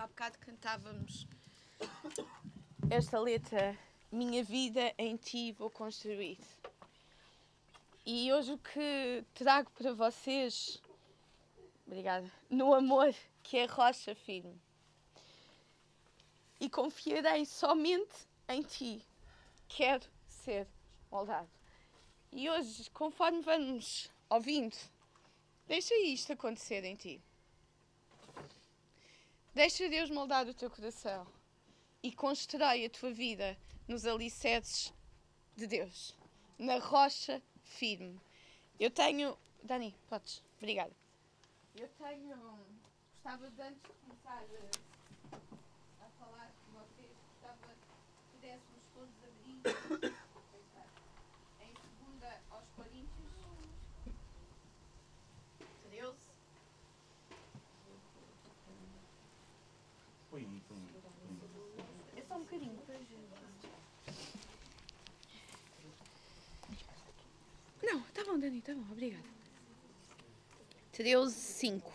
Há bocado cantávamos esta letra, Minha vida em ti vou construir. E hoje o que trago para vocês, obrigada, no amor que é rocha firme. E confiarei somente em ti. Quero ser moldado. E hoje, conforme vamos ouvindo, deixa isto acontecer em ti. Deixa Deus moldar o teu coração e constrói a tua vida nos alicerces de Deus, na rocha firme. Eu tenho. Dani, podes. Obrigada. Eu tenho. Gostava de antes de começar a, a falar com vocês, gostava que pudéssemos todos abrir. em 2 aos Coríntios 13. Põe aí, põe aí. É só um bocadinho. Não, tá bom, Dani, tá bom, obrigada. 13, 5.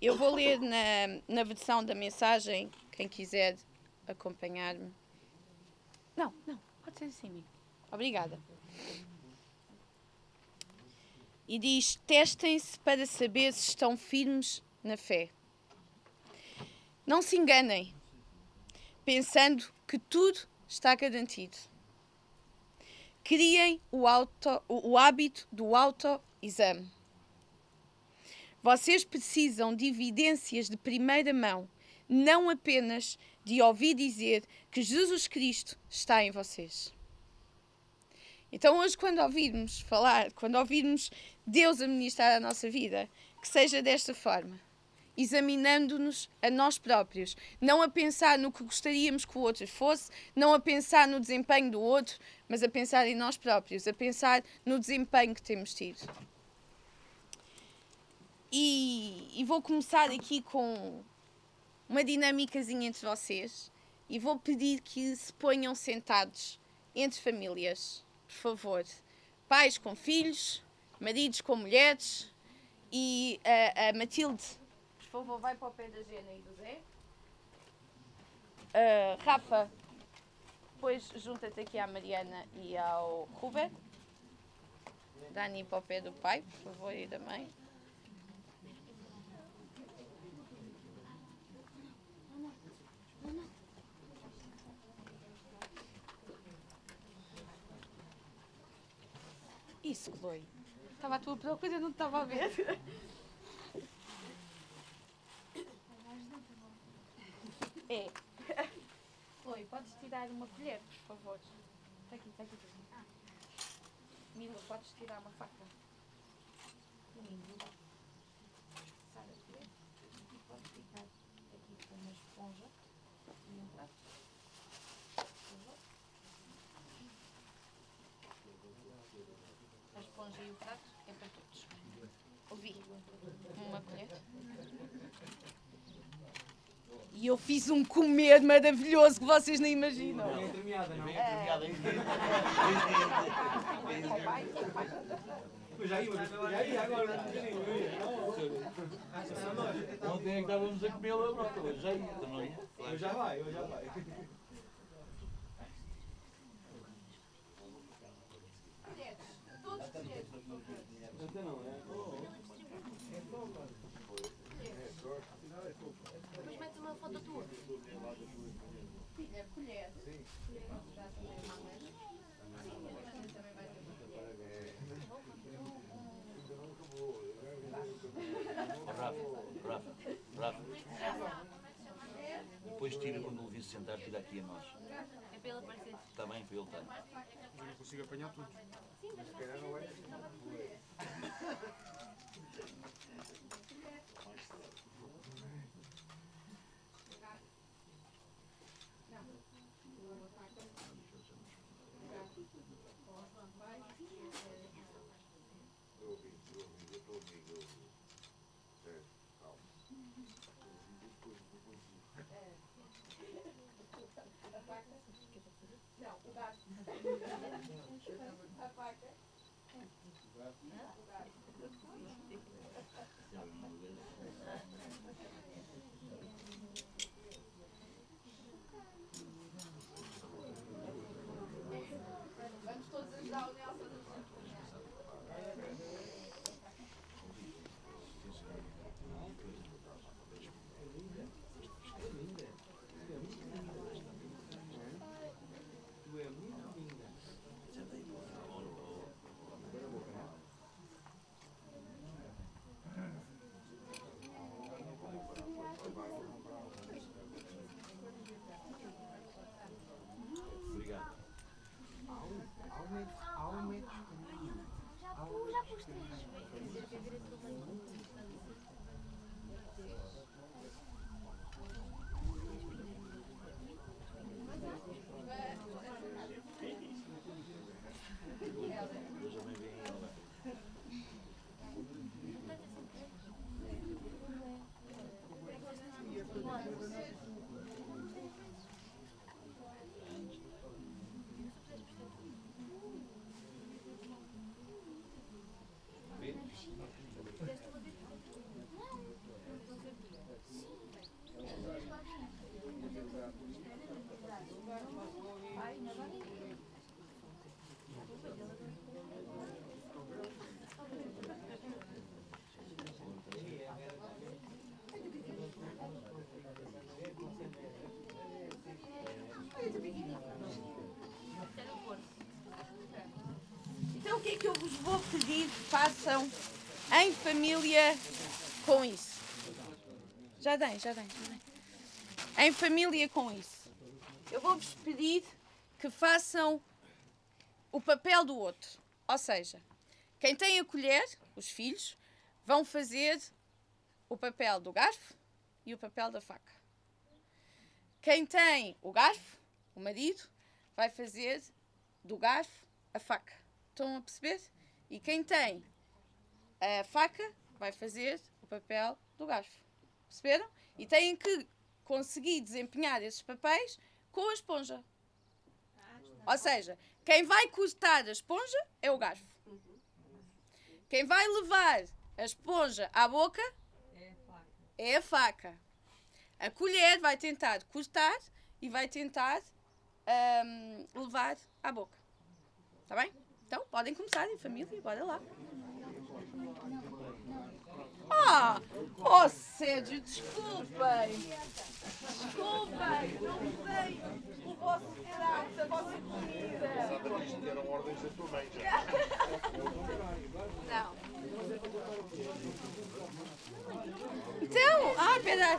Eu vou ler na, na versão da mensagem, quem quiser acompanhar-me. Não, não, pode ser assim, amigo. Obrigada. E diz: testem-se para saber se estão firmes na fé. Não se enganem, pensando que tudo está garantido. Criem o, auto, o, o hábito do autoexame. Vocês precisam de evidências de primeira mão, não apenas de ouvir dizer que Jesus Cristo está em vocês. Então, hoje, quando ouvirmos falar, quando ouvirmos Deus administrar a nossa vida, que seja desta forma examinando-nos a nós próprios, não a pensar no que gostaríamos que o outro fosse, não a pensar no desempenho do outro, mas a pensar em nós próprios, a pensar no desempenho que temos tido. E, e vou começar aqui com uma dinâmicazinha entre vocês e vou pedir que se ponham sentados entre famílias, por favor. Pais com filhos, maridos com mulheres e a, a Matilde por favor, vai para o pé da Gena e do Zé. Uh, Rafa, depois junta-te aqui à Mariana e ao Ruben. Dani para o pé do pai, por favor, e da mãe. Isso, Chloe. Estava à tua procura, não estava a ver. É. Oi, podes tirar uma colher, por favor? Está aqui, está aqui. Ah. Mila, podes tirar uma faca? Domingo. Sara, colher. E pode ficar aqui com uma esponja e um prato. A esponja e o prato é para todos. Ouvi. Uma colher. E eu fiz um comer maravilhoso que vocês nem imaginam. Bem entremeada, não? Bem entremeada, Eu já ia, já ia agora. Ontem é que estávamos a comer a broca, hoje já ia também. Hoje já vai, hoje já vai. Todos colheres. Até não, né? Mas mete uma foto tua. Filha, colher. Já também é uma mãe. Sim, também vai Rafa, Rafa, Rafa. Depois tira quando o Levi se sentar, tira aqui a nós. É para ele aparecer. Está bem, para ele estar. Eu não consigo apanhar tudo. Não, o gato. A faca. Vou pedir que façam em família com isso. Já tem, já tem, já tem. Em família com isso. Eu vou-vos pedir que façam o papel do outro. Ou seja, quem tem a colher, os filhos, vão fazer o papel do garfo e o papel da faca. Quem tem o garfo, o marido, vai fazer do garfo a faca. Estão a perceber? E quem tem a faca vai fazer o papel do garfo. Perceberam? E têm que conseguir desempenhar esses papéis com a esponja. Ou seja, quem vai cortar a esponja é o garfo. Quem vai levar a esponja à boca é a faca. A colher vai tentar cortar e vai tentar ahm, levar à boca. Está bem? Então, podem começar em família, bora lá. Ah! Oh, Sérgio, desculpem! Desculpem! Não sei o vosso prato, a vossa comida! Deram ordens da tua mãe já. Não. Então, ah, pera.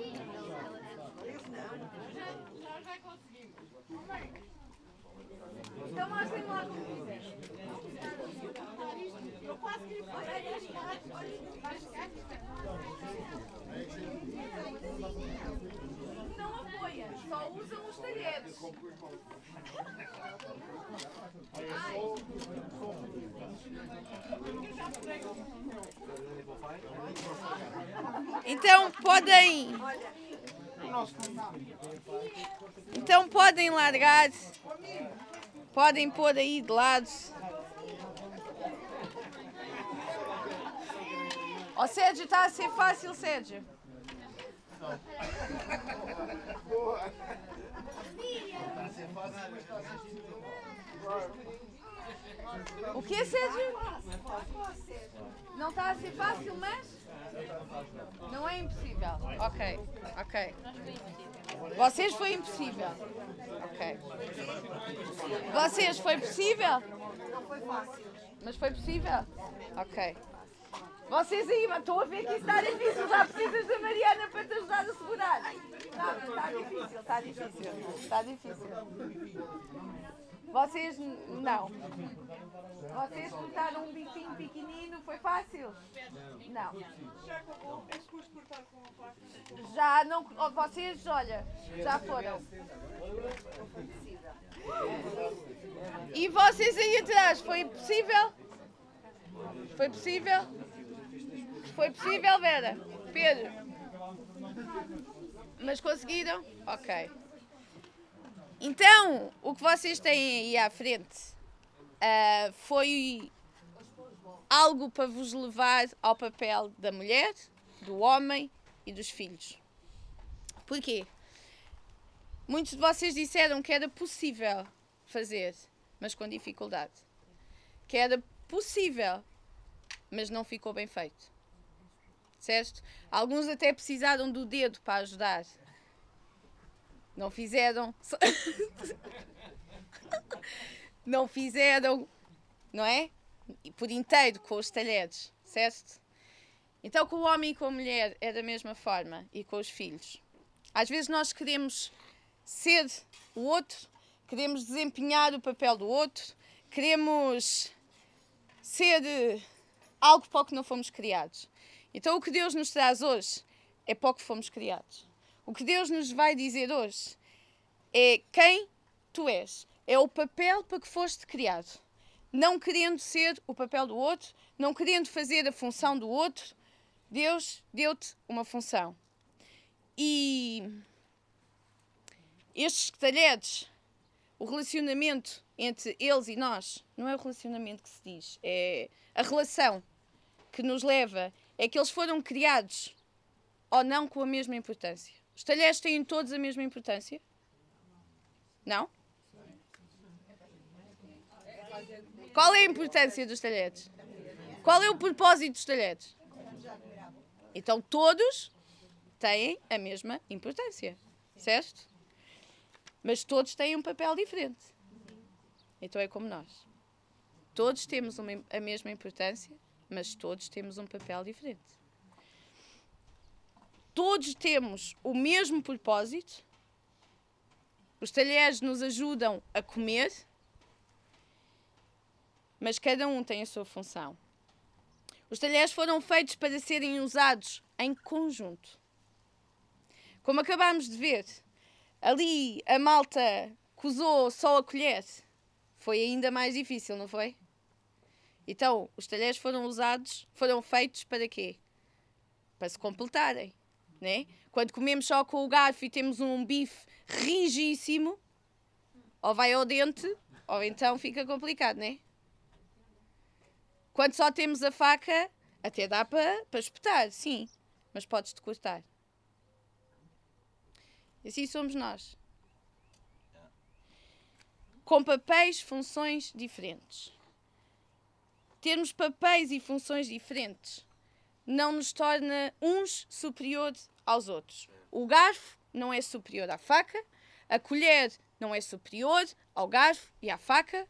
está. Então mostrem lá como quiser. Eu que Não apoia, só usam os talheres. Então podem. Então podem largar. Podem pôr aí de lado. Ó Sérgio, está a ser fácil, Sérgio. O que, Sérgio? Não está a ser fácil, mas. Não é impossível. Ok, ok. Vocês foi impossível. Ok. Vocês foi possível? Não foi fácil. Mas foi possível? Ok. Vocês aí, mas estou a ver que isso está difícil. Já precisas da Mariana para te ajudar a segurar. Está, está difícil, está difícil. Está difícil. Vocês não. Vocês cortaram um bifinho pequenino, foi fácil? Não. Já não. oh, Vocês, olha, já foram. E vocês aí atrás, foi possível? Foi possível? Foi possível, Vera? Pedro? Mas conseguiram? Ok. Então, o que vocês têm aí à frente ah, foi algo para vos levar ao papel da mulher, do homem e dos filhos. Porquê? Muitos de vocês disseram que era possível fazer, mas com dificuldade. Que era possível, mas não ficou bem feito. Certo? Alguns até precisaram do dedo para ajudar. Não fizeram. não fizeram, não é? Por inteiro com os talheres, certo? Então, com o homem e com a mulher é da mesma forma e com os filhos. Às vezes nós queremos ser o outro, queremos desempenhar o papel do outro, queremos ser eh, algo para o que não fomos criados. Então, o que Deus nos traz hoje é para o que fomos criados. O que Deus nos vai dizer hoje é quem tu és, é o papel para que foste criado. Não querendo ser o papel do outro, não querendo fazer a função do outro, Deus deu-te uma função. E estes talheres, o relacionamento entre eles e nós não é o relacionamento que se diz, é a relação que nos leva, é que eles foram criados ou não com a mesma importância. Os talheres têm todos a mesma importância? Não? Qual é a importância dos talheres? Qual é o propósito dos talheres? Então todos têm a mesma importância, certo? Mas todos têm um papel diferente. Então é como nós. Todos temos uma, a mesma importância, mas todos temos um papel diferente. Todos temos o mesmo propósito. Os talheres nos ajudam a comer, mas cada um tem a sua função. Os talheres foram feitos para serem usados em conjunto. Como acabámos de ver, ali a malta usou só a colher foi ainda mais difícil, não foi? Então, os talheres foram usados, foram feitos para quê? Para se completarem, né? Quando comemos só com o garfo e temos um bife rigíssimo, ou vai ao dente, ou então fica complicado, né? Quando só temos a faca, até dá para, espetar, sim, mas podes-te cortar. E assim somos nós. Com papéis, funções diferentes. Termos papéis e funções diferentes não nos torna uns superiores aos outros. O garfo não é superior à faca, a colher não é superior ao garfo e à faca.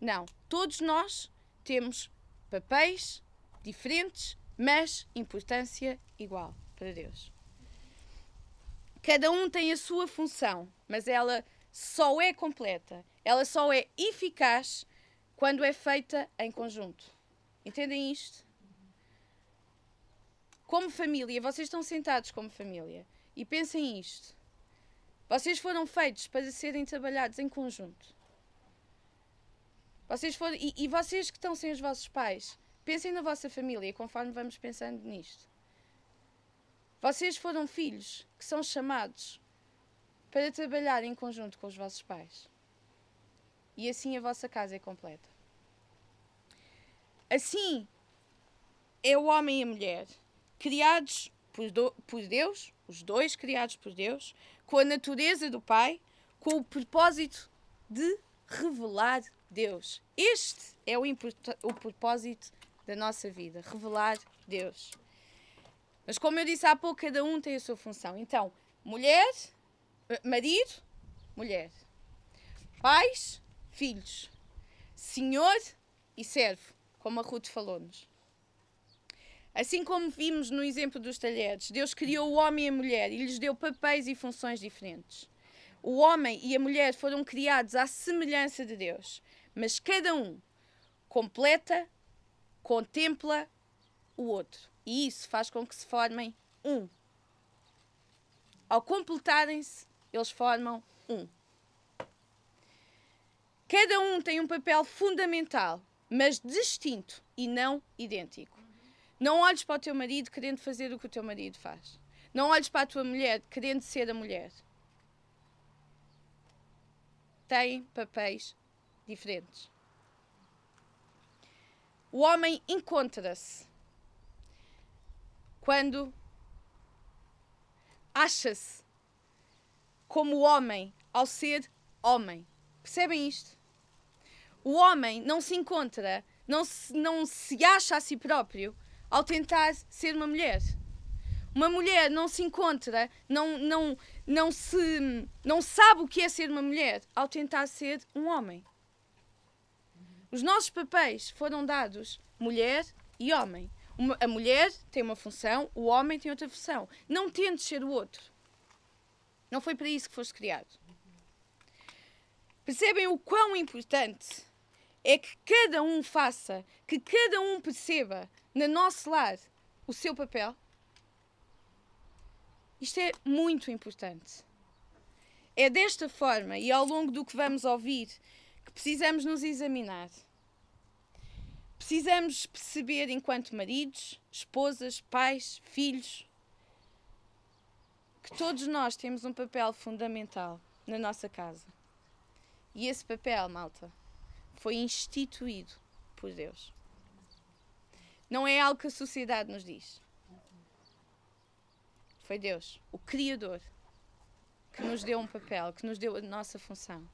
Não. Todos nós temos papéis diferentes, mas importância igual para Deus. Cada um tem a sua função, mas ela só é completa, ela só é eficaz quando é feita em conjunto. Entendem isto? Como família, vocês estão sentados como família e pensem isto. Vocês foram feitos para serem trabalhados em conjunto. Vocês foram, e, e vocês que estão sem os vossos pais, pensem na vossa família conforme vamos pensando nisto. Vocês foram filhos que são chamados para trabalhar em conjunto com os vossos pais. E assim a vossa casa é completa. Assim é o homem e a mulher, criados por, do, por Deus, os dois criados por Deus, com a natureza do Pai, com o propósito de revelar Deus. Este é o, o propósito da nossa vida, revelar Deus. Mas como eu disse há pouco, cada um tem a sua função. Então, mulher, eh, marido, mulher. Pais, filhos. Senhor e servo, como a Ruth falou-nos. Assim como vimos no exemplo dos talheres, Deus criou o homem e a mulher e lhes deu papéis e funções diferentes. O homem e a mulher foram criados à semelhança de Deus, mas cada um completa, contempla o outro. E isso faz com que se formem um. Ao completarem-se, eles formam um. Cada um tem um papel fundamental, mas distinto e não idêntico. Não olhes para o teu marido querendo fazer o que o teu marido faz. Não olhes para a tua mulher querendo ser a mulher. Têm papéis diferentes. O homem encontra-se quando acha-se como homem ao ser homem. Percebem isto? O homem não se encontra, não se, não se acha a si próprio ao tentar ser uma mulher. Uma mulher não se encontra, não, não, não, se, não sabe o que é ser uma mulher ao tentar ser um homem. Os nossos papéis foram dados mulher e homem. Uma, a mulher tem uma função, o homem tem outra função. Não tentes ser o outro. Não foi para isso que foste criado. Percebem o quão importante é que cada um faça, que cada um perceba no nosso lar o seu papel? Isto é muito importante. É desta forma e ao longo do que vamos ouvir que precisamos nos examinar. Precisamos perceber, enquanto maridos, esposas, pais, filhos, que todos nós temos um papel fundamental na nossa casa. E esse papel, malta, foi instituído por Deus. Não é algo que a sociedade nos diz. Foi Deus, o Criador, que nos deu um papel, que nos deu a nossa função.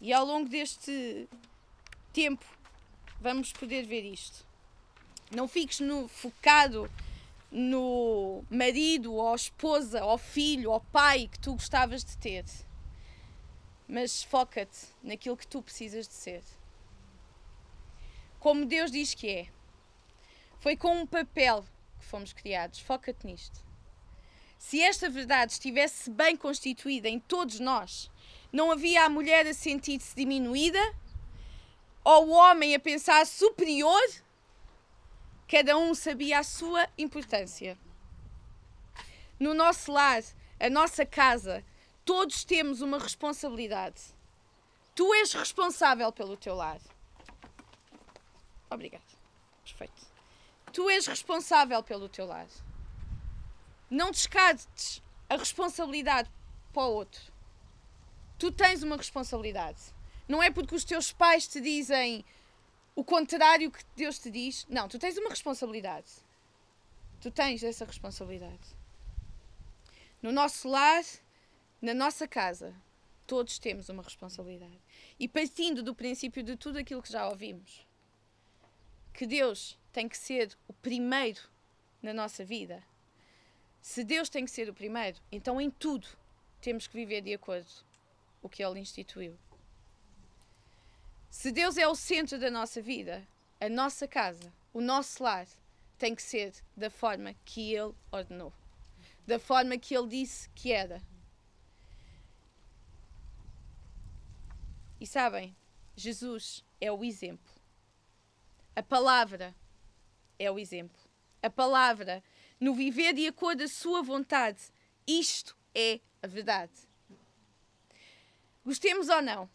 E ao longo deste tempo vamos poder ver isto. Não fiques no, focado no marido, ou esposa, ou filho, ou pai que tu gostavas de ter. Mas foca-te naquilo que tu precisas de ser. Como Deus diz que é. Foi com um papel que fomos criados. Foca-te nisto. Se esta verdade estivesse bem constituída em todos nós, não havia a mulher a sentir-se diminuída ou o homem a pensar superior. Cada um sabia a sua importância. No nosso lar, a nossa casa, todos temos uma responsabilidade. Tu és responsável pelo teu lar. Obrigada. Perfeito. Tu és responsável pelo teu lar. Não descartes a responsabilidade para o outro. Tu tens uma responsabilidade. Não é porque os teus pais te dizem o contrário que Deus te diz. Não, tu tens uma responsabilidade. Tu tens essa responsabilidade. No nosso lar, na nossa casa, todos temos uma responsabilidade. E partindo do princípio de tudo aquilo que já ouvimos, que Deus tem que ser o primeiro na nossa vida. Se Deus tem que ser o primeiro, então em tudo temos que viver de acordo com o que Ele instituiu. Se Deus é o centro da nossa vida, a nossa casa, o nosso lar, tem que ser da forma que Ele ordenou, da forma que Ele disse que era. E sabem, Jesus é o exemplo. A palavra é o exemplo. A palavra, no viver de acordo a sua vontade, isto é a verdade. Gostemos ou não,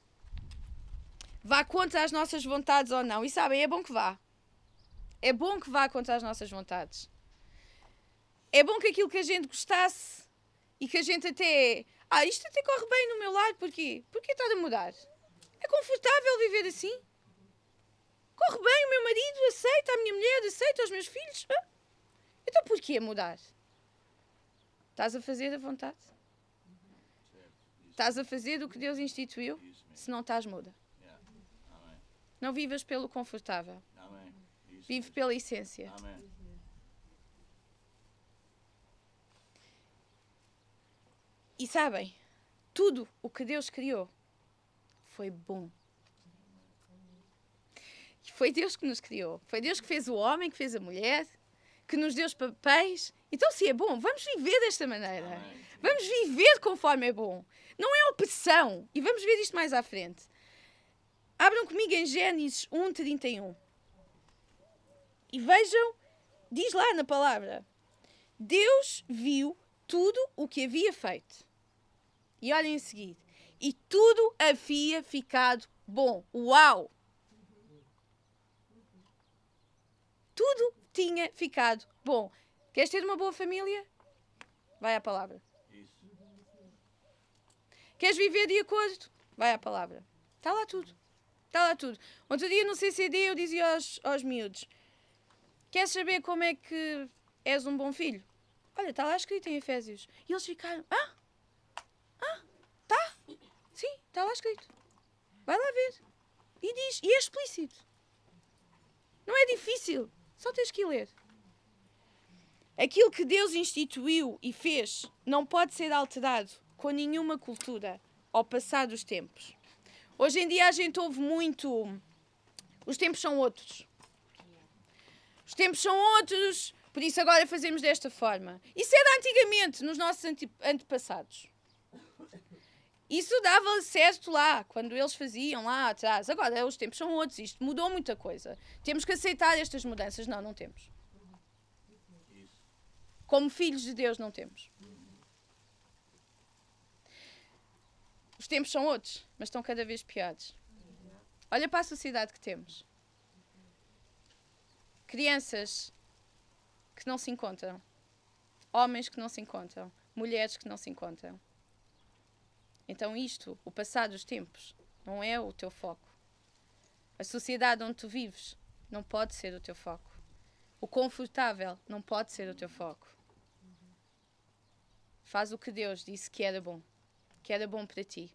vá contra as nossas vontades ou não. E sabem, é bom que vá. É bom que vá contra as nossas vontades. É bom que aquilo que a gente gostasse e que a gente até. Ah, isto até corre bem no meu lado, porquê? Porquê está a mudar? É confortável viver assim? Corre bem, o meu marido aceita, a minha mulher aceita, os meus filhos. Então porquê mudar? Estás a fazer a vontade? Estás a fazer o que Deus instituiu? Se não estás, muda. Não vivas pelo confortável. Vive pela essência. E sabem, tudo o que Deus criou foi bom. Foi Deus que nos criou. Foi Deus que fez o homem, que fez a mulher, que nos deu os papéis. Então, se é bom, vamos viver desta maneira. Vamos viver conforme é bom. Não é opressão. E vamos ver isto mais à frente. Abram comigo em Gênesis 1:31. E vejam, diz lá na palavra: Deus viu tudo o que havia feito. E olhem a seguir. E tudo havia ficado bom. Uau! Tudo tinha ficado bom. Queres ter uma boa família? Vai à palavra. Queres viver de acordo? Vai à palavra. Está lá tudo. Está lá tudo. Outro dia no CCD eu dizia aos, aos miúdos: Queres saber como é que és um bom filho? Olha, está lá escrito em Efésios. E eles ficaram: Ah? Ah? Tá? Sim, está lá escrito. Vai lá ver. E diz, e é explícito. Não é difícil. Só tens que ler. Aquilo que Deus instituiu e fez não pode ser alterado com nenhuma cultura ao passar dos tempos. Hoje em dia a gente ouve muito. Os tempos são outros. Os tempos são outros, por isso agora fazemos desta forma. Isso era antigamente, nos nossos antepassados. Isso dava certo lá, quando eles faziam lá atrás. Agora, os tempos são outros, isto mudou muita coisa. Temos que aceitar estas mudanças. Não, não temos. Como filhos de Deus, não temos. Os tempos são outros, mas estão cada vez piores. Olha para a sociedade que temos. Crianças que não se encontram. Homens que não se encontram. Mulheres que não se encontram então, isto, o passar dos tempos, não é o teu foco. A sociedade onde tu vives não pode ser o teu foco. O confortável não pode ser o teu foco. Faz o que Deus disse que era bom, que era bom para ti.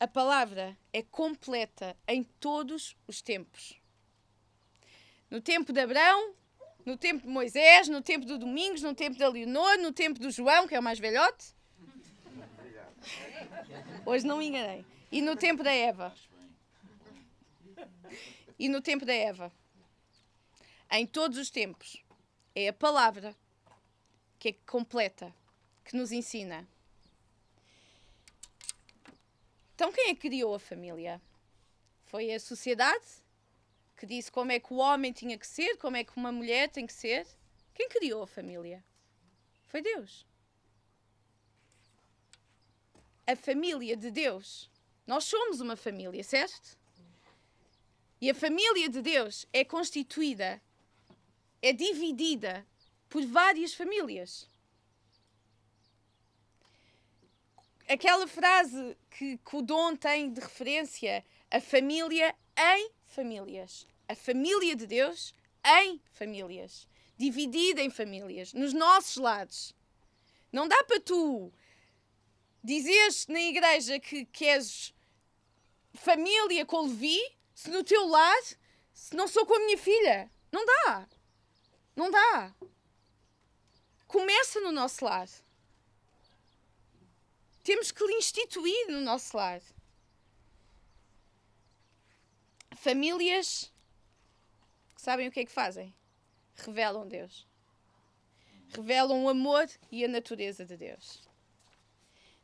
A palavra é completa em todos os tempos. No tempo de Abraão, no tempo de Moisés, no tempo do Domingos, no tempo da Leonor, no tempo do João, que é o mais velhote. Hoje não me enganei. E no tempo da Eva. E no tempo da Eva. Em todos os tempos. É a palavra que é completa, que nos ensina. Então, quem é que criou a família? Foi a sociedade que disse como é que o homem tinha que ser, como é que uma mulher tem que ser. Quem criou a família? Foi Deus. A família de Deus. Nós somos uma família, certo? E a família de Deus é constituída, é dividida por várias famílias. aquela frase que, que o Dom tem de referência, a família em famílias. A família de Deus em famílias. Dividida em famílias. Nos nossos lados. Não dá para tu dizeres na igreja que, que és família com Levi se no teu lar se não sou com a minha filha. Não dá. Não dá. Começa no nosso lar temos que lhe instituir no nosso lar. Famílias que sabem o que é que fazem? Revelam Deus. Revelam o amor e a natureza de Deus.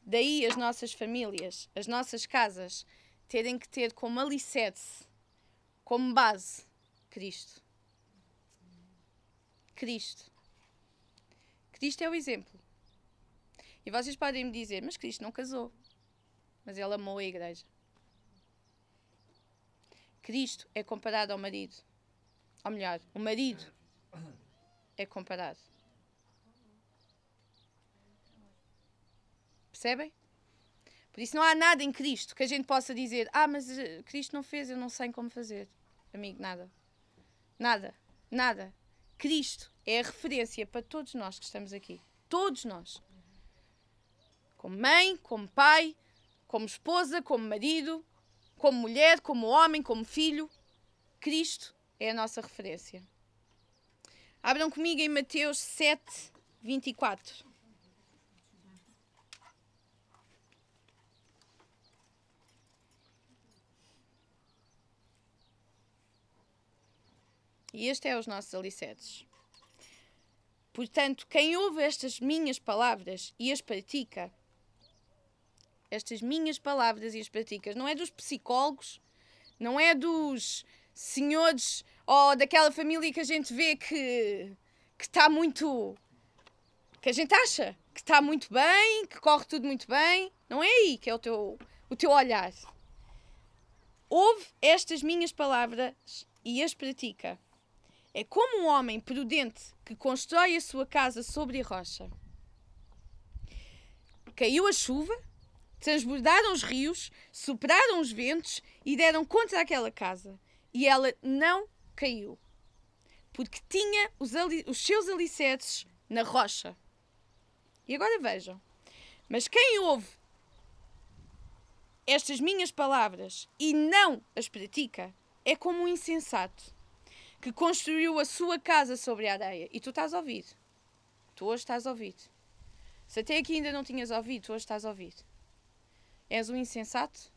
Daí as nossas famílias, as nossas casas, terem que ter como alicerce, como base, Cristo. Cristo. Cristo é o exemplo. E vocês podem me dizer, mas Cristo não casou. Mas ele amou a igreja. Cristo é comparado ao marido. Ou melhor, o marido é comparado. Percebem? Por isso não há nada em Cristo que a gente possa dizer: Ah, mas eh, Cristo não fez, eu não sei como fazer. Amigo, nada. Nada. Nada. Cristo é a referência para todos nós que estamos aqui. Todos nós como mãe, como pai, como esposa, como marido, como mulher, como homem, como filho. Cristo é a nossa referência. Abram comigo em Mateus 7, 24. E este é os nossos alicerces. Portanto, quem ouve estas minhas palavras e as pratica, estas minhas palavras e as praticas. Não é dos psicólogos, não é dos senhores ou daquela família que a gente vê que que está muito que a gente acha que está muito bem, que corre tudo muito bem. Não é aí que é o teu o teu olhar. Ouve estas minhas palavras e as pratica. É como um homem prudente que constrói a sua casa sobre a rocha. Caiu a chuva, transbordaram os rios, sopraram os ventos e deram contra aquela casa. E ela não caiu, porque tinha os, os seus alicerces na rocha. E agora vejam: mas quem ouve estas minhas palavras e não as pratica é como um insensato que construiu a sua casa sobre a areia. E tu estás a ouvir. Tu hoje estás a ouvir. Se até aqui ainda não tinhas ouvido, tu hoje estás a ouvir. És um insensato?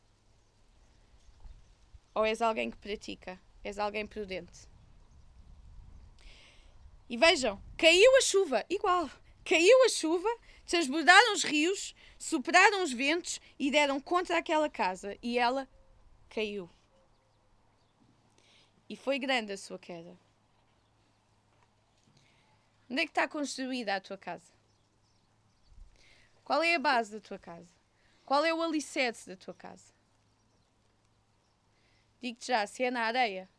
Ou és alguém que pratica? És alguém prudente? E vejam, caiu a chuva, igual. Caiu a chuva, transbordaram os rios, superaram os ventos e deram contra aquela casa. E ela caiu. E foi grande a sua queda. Onde é que está construída a tua casa? Qual é a base da tua casa? Qual é o alicerce da tua casa? Digo-te já, se é na areia,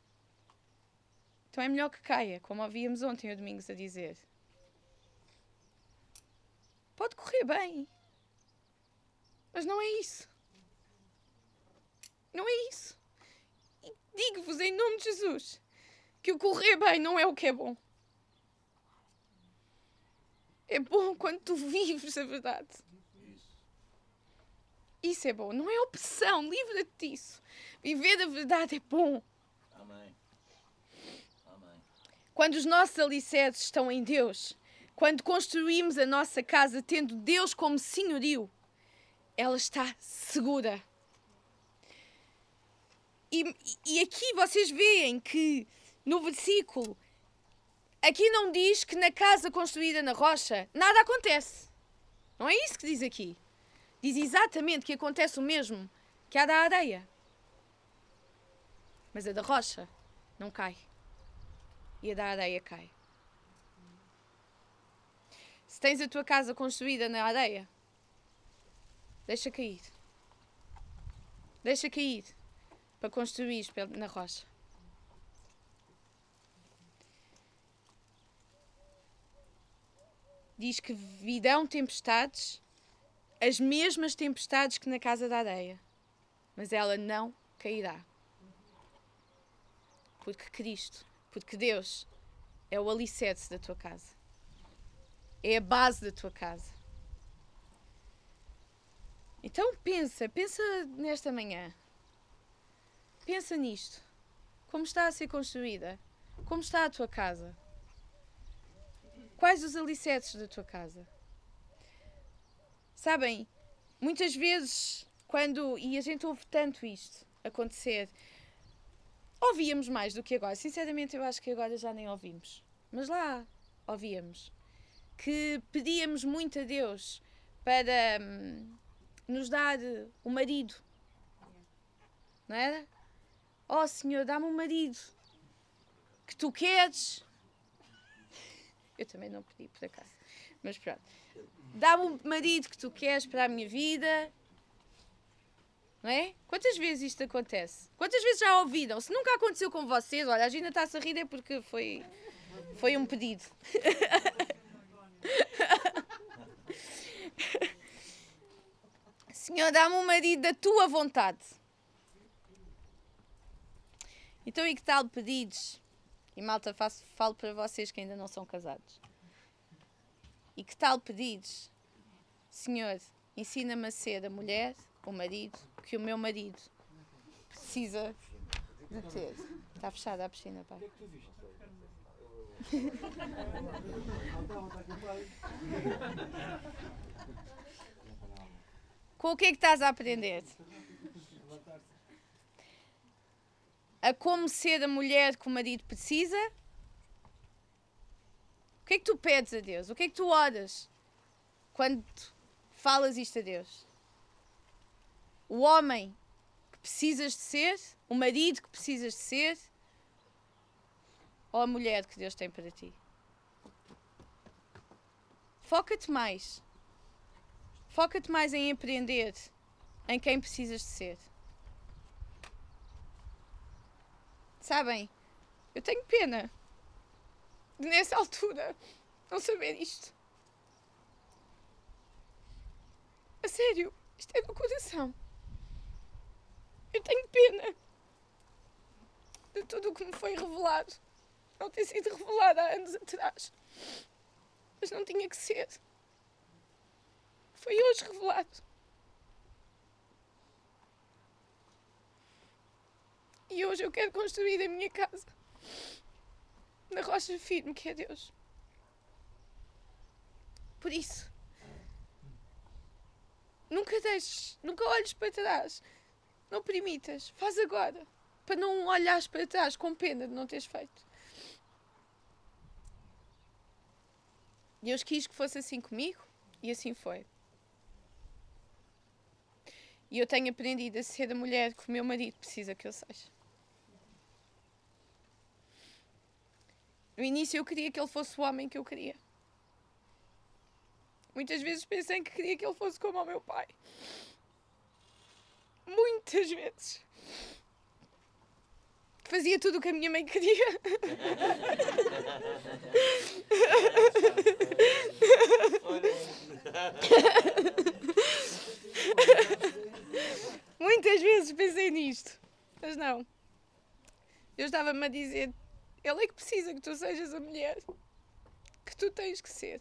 então é melhor que caia, como ouvíamos ontem o Domingos a dizer. Pode correr bem, mas não é isso. Não é isso. Digo-vos em nome de Jesus que o correr bem não é o que é bom. É bom quando tu vives a verdade. Isso é bom. Não é opção. Livra-te disso. Viver a verdade é bom. Amém. Amém. Quando os nossos alicerces estão em Deus, quando construímos a nossa casa tendo Deus como senhorio, ela está segura. E, e aqui vocês veem que no versículo, aqui não diz que na casa construída na rocha nada acontece. Não é isso que diz aqui. Diz exatamente que acontece o mesmo que a da areia. Mas a da rocha não cai. E a da areia cai. Se tens a tua casa construída na areia, deixa cair. Deixa cair para construir na rocha. Diz que virão tempestades, as mesmas tempestades que na casa da areia, mas ela não cairá. Porque Cristo, porque Deus é o alicerce da tua casa. É a base da tua casa. Então pensa, pensa nesta manhã. Pensa nisto. Como está a ser construída? Como está a tua casa? Quais os alicerces da tua casa? Sabem, muitas vezes, quando. E a gente ouve tanto isto acontecer, ouvíamos mais do que agora. Sinceramente, eu acho que agora já nem ouvimos. Mas lá ouvíamos. Que pedíamos muito a Deus para hum, nos dar o marido. Não era? Oh Senhor, dá-me um marido que tu queres. Eu também não pedi, por acaso. Mas pronto. Dá-me um marido que tu queres para a minha vida. Não é? Quantas vezes isto acontece? Quantas vezes já ouviram? Se nunca aconteceu com vocês, olha, a Gina está-se a rir é porque foi, foi um pedido. Senhor, dá-me um marido da tua vontade. Então, e que tal pedidos? E malta, faço, falo para vocês que ainda não são casados. E que tal pedidos? Senhor, ensina-me a ser a mulher, o marido, que o meu marido precisa de ter. Está fechada a piscina, pai. Com o que é que estás a aprender? A como ser a mulher que o marido precisa? Que é que tu pedes a Deus? O que é que tu oras quando falas isto a Deus? O homem que precisas de ser? O marido que precisas de ser? Ou a mulher que Deus tem para ti? Foca-te mais. Foca-te mais em aprender em quem precisas de ser. Sabem, eu tenho pena de nessa altura não saber isto. A sério, isto é do coração. Eu tenho pena de tudo o que me foi revelado. Não ter sido revelado há anos atrás. Mas não tinha que ser. Foi hoje revelado. E hoje eu quero construir a minha casa na rocha firme que é Deus. Por isso, nunca deixes, nunca olhes para trás. Não permitas. Faz agora. Para não olhares para trás com pena de não teres feito. Deus quis que fosse assim comigo e assim foi. E eu tenho aprendido a ser a mulher que o meu marido precisa que eu seja. No início eu queria que ele fosse o homem que eu queria. Muitas vezes pensei que queria que ele fosse como o meu pai. Muitas vezes. Fazia tudo o que a minha mãe queria. Muitas vezes pensei nisto, mas não. Deus estava-me a dizer: Ele é que precisa que tu sejas a mulher que tu tens que ser.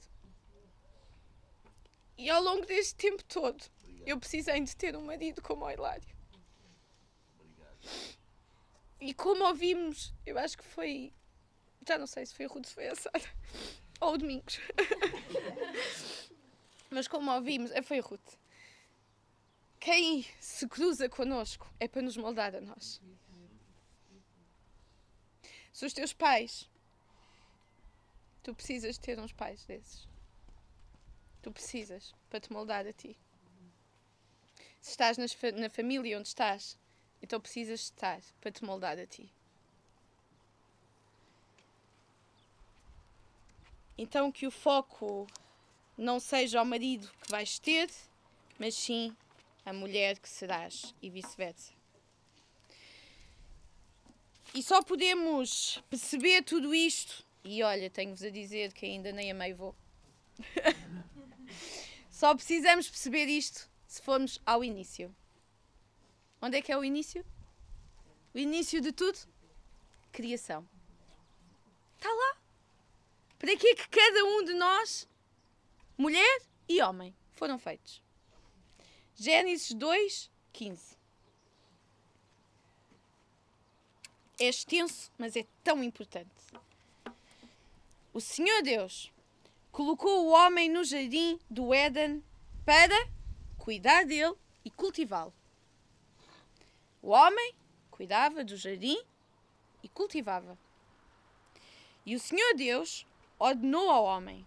E ao longo deste tempo todo, eu precisei de ter um marido como o Hilário. E como ouvimos, eu acho que foi. Já não sei se foi a Ruth, se foi a Sara. Ou o Domingos. Mas como ouvimos, é, foi a Ruth. Quem se cruza connosco é para nos moldar a nós. Se os teus pais. Tu precisas ter uns pais desses. Tu precisas para te moldar a ti. Se estás nas na família onde estás, então precisas estar para te moldar a ti. Então que o foco não seja o marido que vais ter, mas sim a mulher que serás e vice-versa. E só podemos perceber tudo isto, e olha, tenho-vos a dizer que ainda nem a meio vou. só precisamos perceber isto se formos ao início. Onde é que é o início? O início de tudo? Criação. Está lá. Para que é que cada um de nós, mulher e homem, foram feitos? Gênesis 2, 15. É extenso, mas é tão importante. O Senhor Deus colocou o homem no jardim do Éden para cuidar dele e cultivá-lo. O homem cuidava do jardim e cultivava. E o Senhor Deus ordenou ao homem: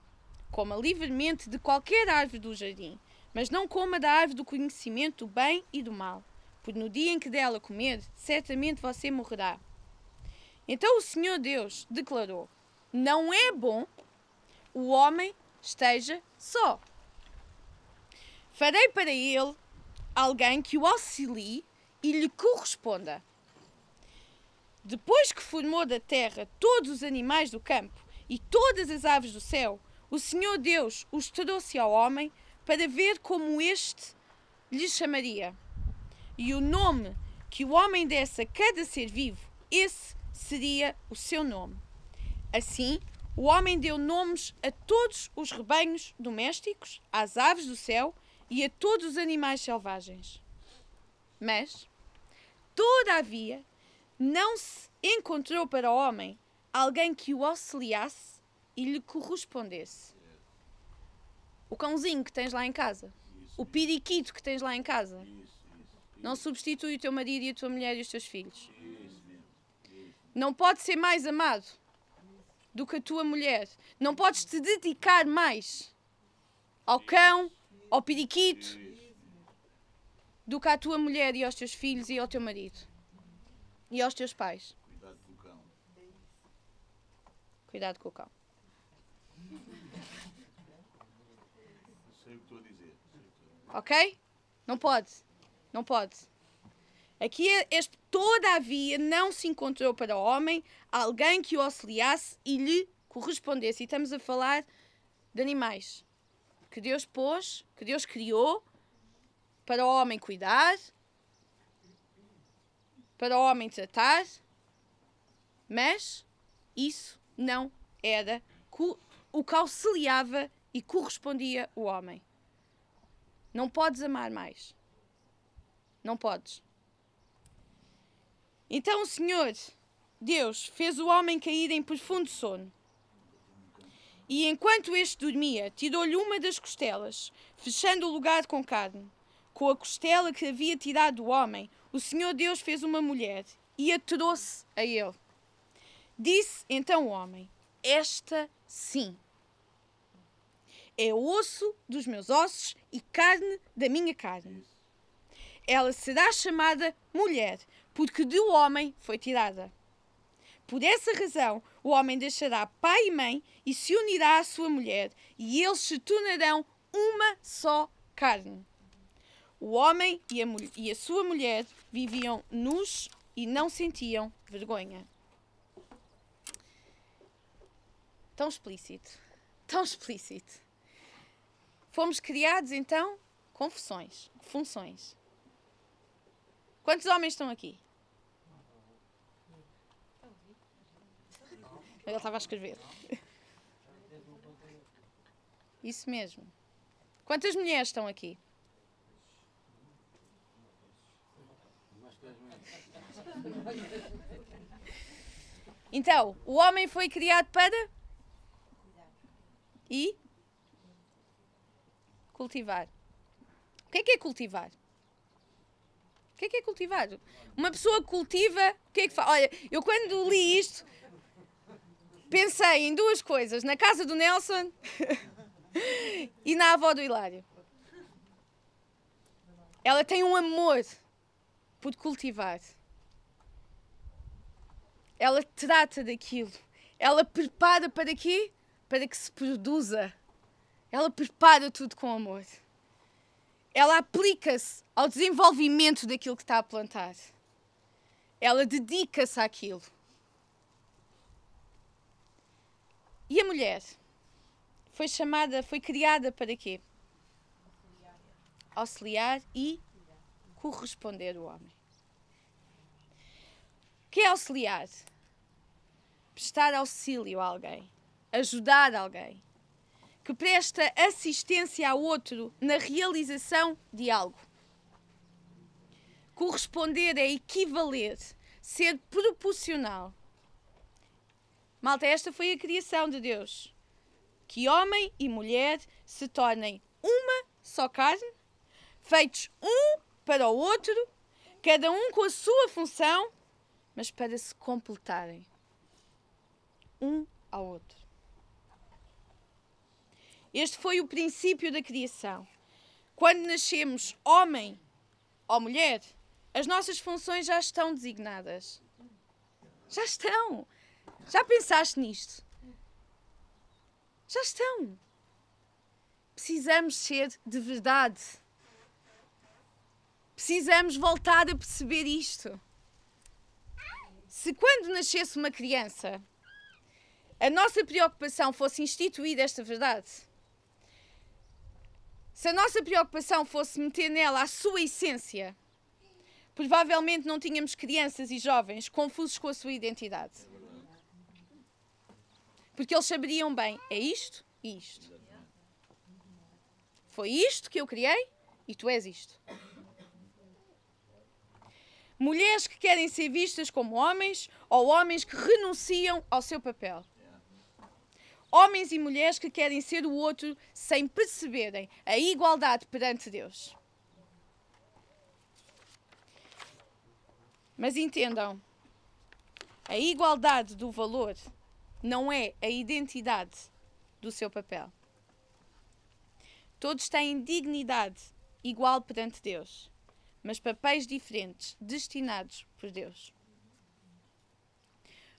coma livremente de qualquer árvore do jardim, mas não coma da árvore do conhecimento do bem e do mal, pois no dia em que dela comer, certamente você morrerá. Então o Senhor Deus declarou: Não é bom o homem esteja só. Farei para ele alguém que o auxilie e lhe corresponda. Depois que formou da terra todos os animais do campo e todas as aves do céu, o Senhor Deus os trouxe ao homem para ver como este lhe chamaria. E o nome que o homem desse a cada ser vivo, esse seria o seu nome. Assim, o homem deu nomes a todos os rebanhos domésticos, às aves do céu e a todos os animais selvagens. Mas, todavia, não se encontrou para o homem alguém que o auxiliasse e lhe correspondesse. O cãozinho que tens lá em casa, o periquito que tens lá em casa, não substitui o teu marido e a tua mulher e os teus filhos. Não pode ser mais amado do que a tua mulher. Não podes te dedicar mais ao cão, ao periquito, do que à tua mulher e aos teus filhos e ao teu marido. E aos teus pais. Cuidado com o cão. Cuidado com o cão. Sei o que estou a dizer. Sei o que estou a dizer. Ok? Não pode. Não pode. Aqui, este, todavia, não se encontrou para o homem alguém que o auxiliasse e lhe correspondesse. E estamos a falar de animais que Deus pôs, que Deus criou para o homem cuidar, para o homem tratar, mas isso não era o que auxiliava e correspondia o homem. Não podes amar mais. Não podes. Então o Senhor, Deus, fez o homem cair em profundo sono. E enquanto este dormia, tirou-lhe uma das costelas, fechando o lugar com carne. Com a costela que havia tirado do homem, o Senhor Deus fez uma mulher e a trouxe a ele. Disse então o homem: Esta sim é osso dos meus ossos e carne da minha carne. Ela será chamada mulher, porque do homem foi tirada. Por essa razão, o homem deixará pai e mãe e se unirá à sua mulher, e eles se tornarão uma só carne. O homem e a, e a sua mulher viviam nus e não sentiam vergonha. Tão explícito. Tão explícito. Fomos criados então com funções. funções. Quantos homens estão aqui? Ele estava a escrever. Isso mesmo. Quantas mulheres estão aqui? Então, o homem foi criado para e cultivar. O que é que é cultivar? Que é que é cultivar? Uma pessoa cultiva, o que é que faz? Olha, eu quando li isto, pensei em duas coisas: na casa do Nelson e na avó do Hilário. Ela tem um amor por cultivar. Ela trata daquilo. Ela prepara para quê? Para que se produza. Ela prepara tudo com amor. Ela aplica-se ao desenvolvimento daquilo que está a plantar. Ela dedica-se àquilo. E a mulher foi chamada, foi criada para quê? Auxiliar e corresponder o homem. O que é auxiliar? Prestar auxílio a alguém, ajudar alguém, que presta assistência ao outro na realização de algo. Corresponder é equivaler, ser proporcional. Malta, esta foi a criação de Deus. Que homem e mulher se tornem uma só carne, feitos um para o outro, cada um com a sua função, mas para se completarem um ao outro. Este foi o princípio da criação. Quando nascemos homem ou mulher, as nossas funções já estão designadas. Já estão. Já pensaste nisto? Já estão. Precisamos ser de verdade. Precisamos voltar a perceber isto. Se quando nascesse uma criança, a nossa preocupação fosse instituir esta verdade, se a nossa preocupação fosse meter nela a sua essência, provavelmente não tínhamos crianças e jovens confusos com a sua identidade. Porque eles saberiam bem, é isto e isto. Foi isto que eu criei e tu és isto. Mulheres que querem ser vistas como homens ou homens que renunciam ao seu papel. Homens e mulheres que querem ser o outro sem perceberem a igualdade perante Deus. Mas entendam, a igualdade do valor não é a identidade do seu papel. Todos têm dignidade igual perante Deus, mas papéis diferentes, destinados por Deus.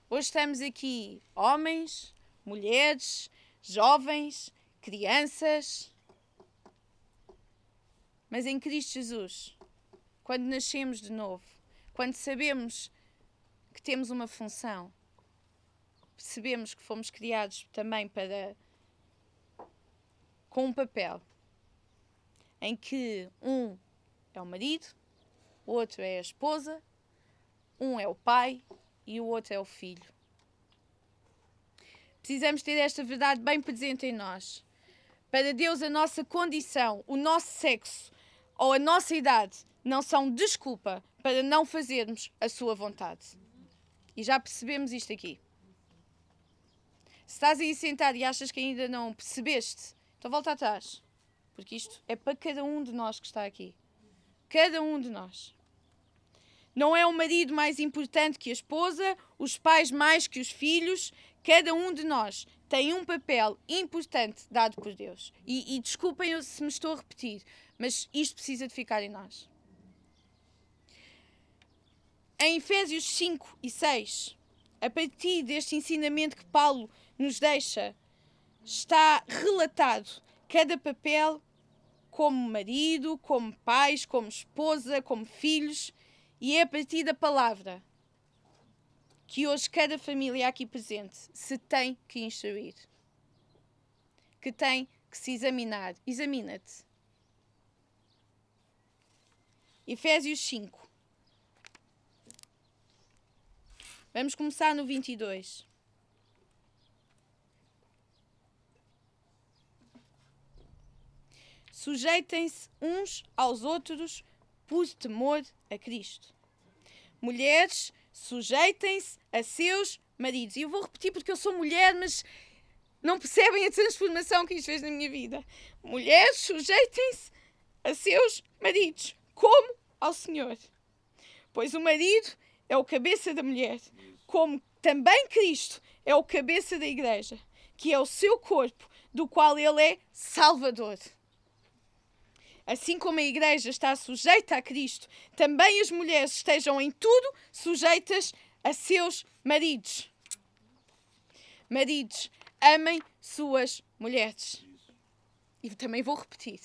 Hoje estamos aqui homens, mulheres, jovens, crianças. Mas em Cristo Jesus, quando nascemos de novo, quando sabemos que temos uma função, percebemos que fomos criados também para com um papel em que um é o marido, o outro é a esposa, um é o pai e o outro é o filho. Precisamos ter esta verdade bem presente em nós. Para Deus, a nossa condição, o nosso sexo ou a nossa idade não são desculpa para não fazermos a sua vontade. E já percebemos isto aqui. Se estás aí sentado e achas que ainda não percebeste, então volta atrás. Porque isto é para cada um de nós que está aqui. Cada um de nós. Não é o marido mais importante que a esposa, os pais mais que os filhos. Cada um de nós tem um papel importante dado por Deus. E, e desculpem se me estou a repetir, mas isto precisa de ficar em nós. Em Efésios 5 e 6, a partir deste ensinamento que Paulo nos deixa, está relatado cada papel como marido, como pais, como esposa, como filhos, e é a partir da palavra que hoje cada família aqui presente se tem que instruir, que tem que se examinar. Examina-te. Efésios 5, Vamos começar no 22. Sujeitem-se uns aos outros por temor a Cristo. Mulheres, sujeitem-se a seus maridos. E eu vou repetir porque eu sou mulher, mas não percebem a transformação que isto fez na minha vida. Mulheres, sujeitem-se a seus maridos, como ao Senhor. Pois o marido é o cabeça da mulher, como também Cristo é o cabeça da igreja, que é o seu corpo, do qual ele é salvador. Assim como a igreja está sujeita a Cristo, também as mulheres estejam em tudo sujeitas a seus maridos. Maridos, amem suas mulheres. E também vou repetir.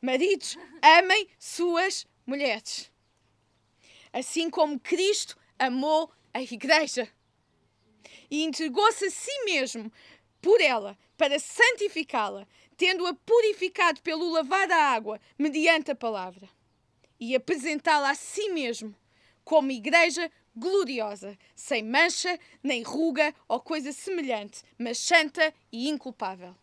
Maridos, amem suas mulheres. Assim como Cristo amou a igreja e entregou-se a si mesmo por ela para santificá-la, tendo-a purificado pelo lavar da água mediante a palavra, e apresentá-la a si mesmo como igreja gloriosa, sem mancha, nem ruga ou coisa semelhante, mas santa e inculpável.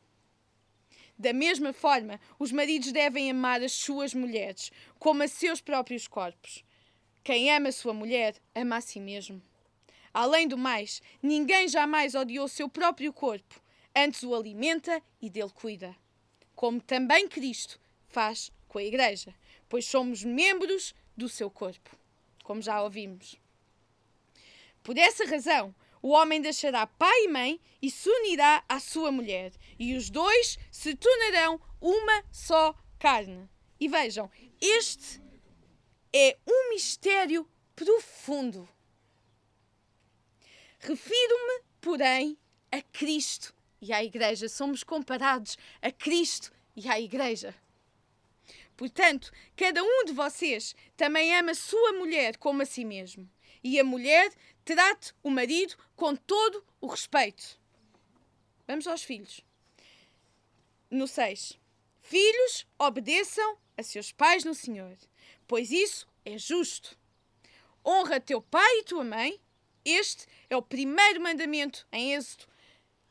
Da mesma forma, os maridos devem amar as suas mulheres como a seus próprios corpos. Quem ama sua mulher, ama a si mesmo. Além do mais, ninguém jamais odiou seu próprio corpo, antes o alimenta e dele cuida. Como também Cristo faz com a Igreja, pois somos membros do seu corpo, como já ouvimos. Por essa razão, o homem deixará pai e mãe e se unirá à sua mulher, e os dois se tornarão uma só carne. E vejam, este é um mistério profundo. Refiro-me, porém, a Cristo e à Igreja. Somos comparados a Cristo e à Igreja. Portanto, cada um de vocês também ama sua mulher como a si mesmo. E a mulher trate o marido com todo o respeito. Vamos aos filhos. No 6. Filhos, obedeçam a seus pais no Senhor, pois isso é justo. Honra teu pai e tua mãe. Este é o primeiro mandamento em Êxodo,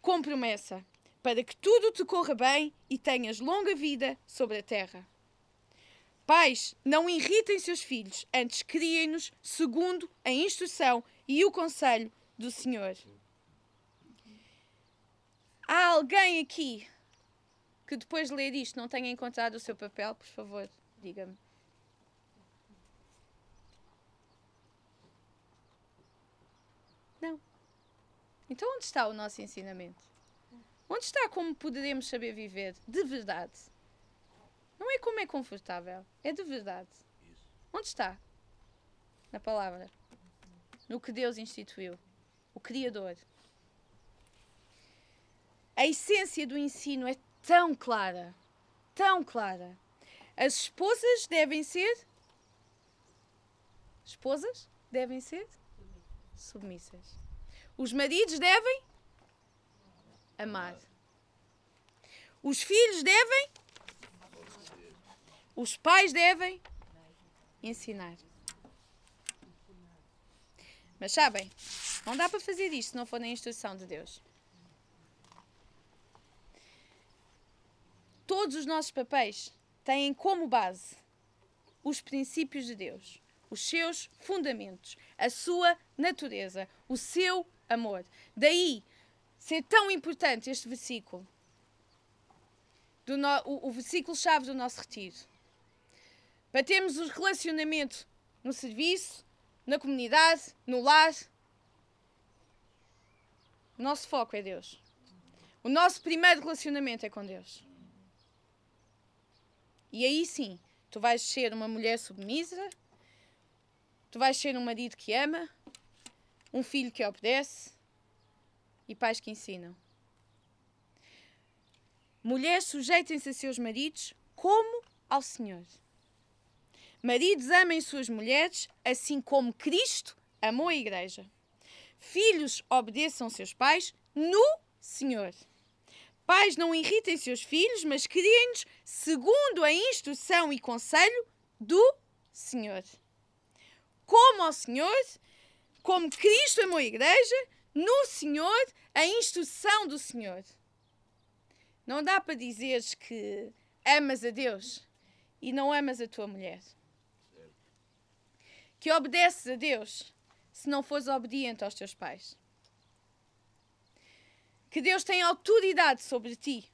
com promessa, para que tudo te corra bem e tenhas longa vida sobre a terra. Pais, não irritem seus filhos, antes criem-nos segundo a instrução e o conselho do Senhor. Há alguém aqui que depois de ler isto não tenha encontrado o seu papel? Por favor, diga-me. Não. Então onde está o nosso ensinamento? Onde está como poderemos saber viver de verdade? Não é como é confortável, é de verdade. Onde está? Na palavra. No que Deus instituiu. O Criador. A essência do ensino é tão clara. Tão clara. As esposas devem ser. Esposas devem ser submissas. Os maridos devem amar. Os filhos devem os pais devem ensinar. Mas sabem, não dá para fazer isto se não for na instrução de Deus. Todos os nossos papéis têm como base os princípios de Deus, os seus fundamentos, a sua natureza, o seu amor. Daí ser tão importante este versículo, no, o, o versículo-chave do nosso retiro para termos o relacionamento no serviço, na comunidade, no lar. O nosso foco é Deus. O nosso primeiro relacionamento é com Deus. E aí sim, tu vais ser uma mulher submissa, tu vais ser um marido que ama, um filho que obedece e pais que ensinam. Mulheres sujeitem-se a seus maridos como ao Senhor. Maridos amem suas mulheres, assim como Cristo amou a igreja. Filhos obedeçam seus pais no Senhor. Pais não irritem seus filhos, mas criem-nos segundo a instrução e conselho do Senhor. Como ao Senhor, como Cristo amou a igreja, no Senhor, a instrução do Senhor. Não dá para dizeres que amas a Deus e não amas a tua mulher. Que obedeces a Deus se não fores obediente aos teus pais. Que Deus tem autoridade sobre ti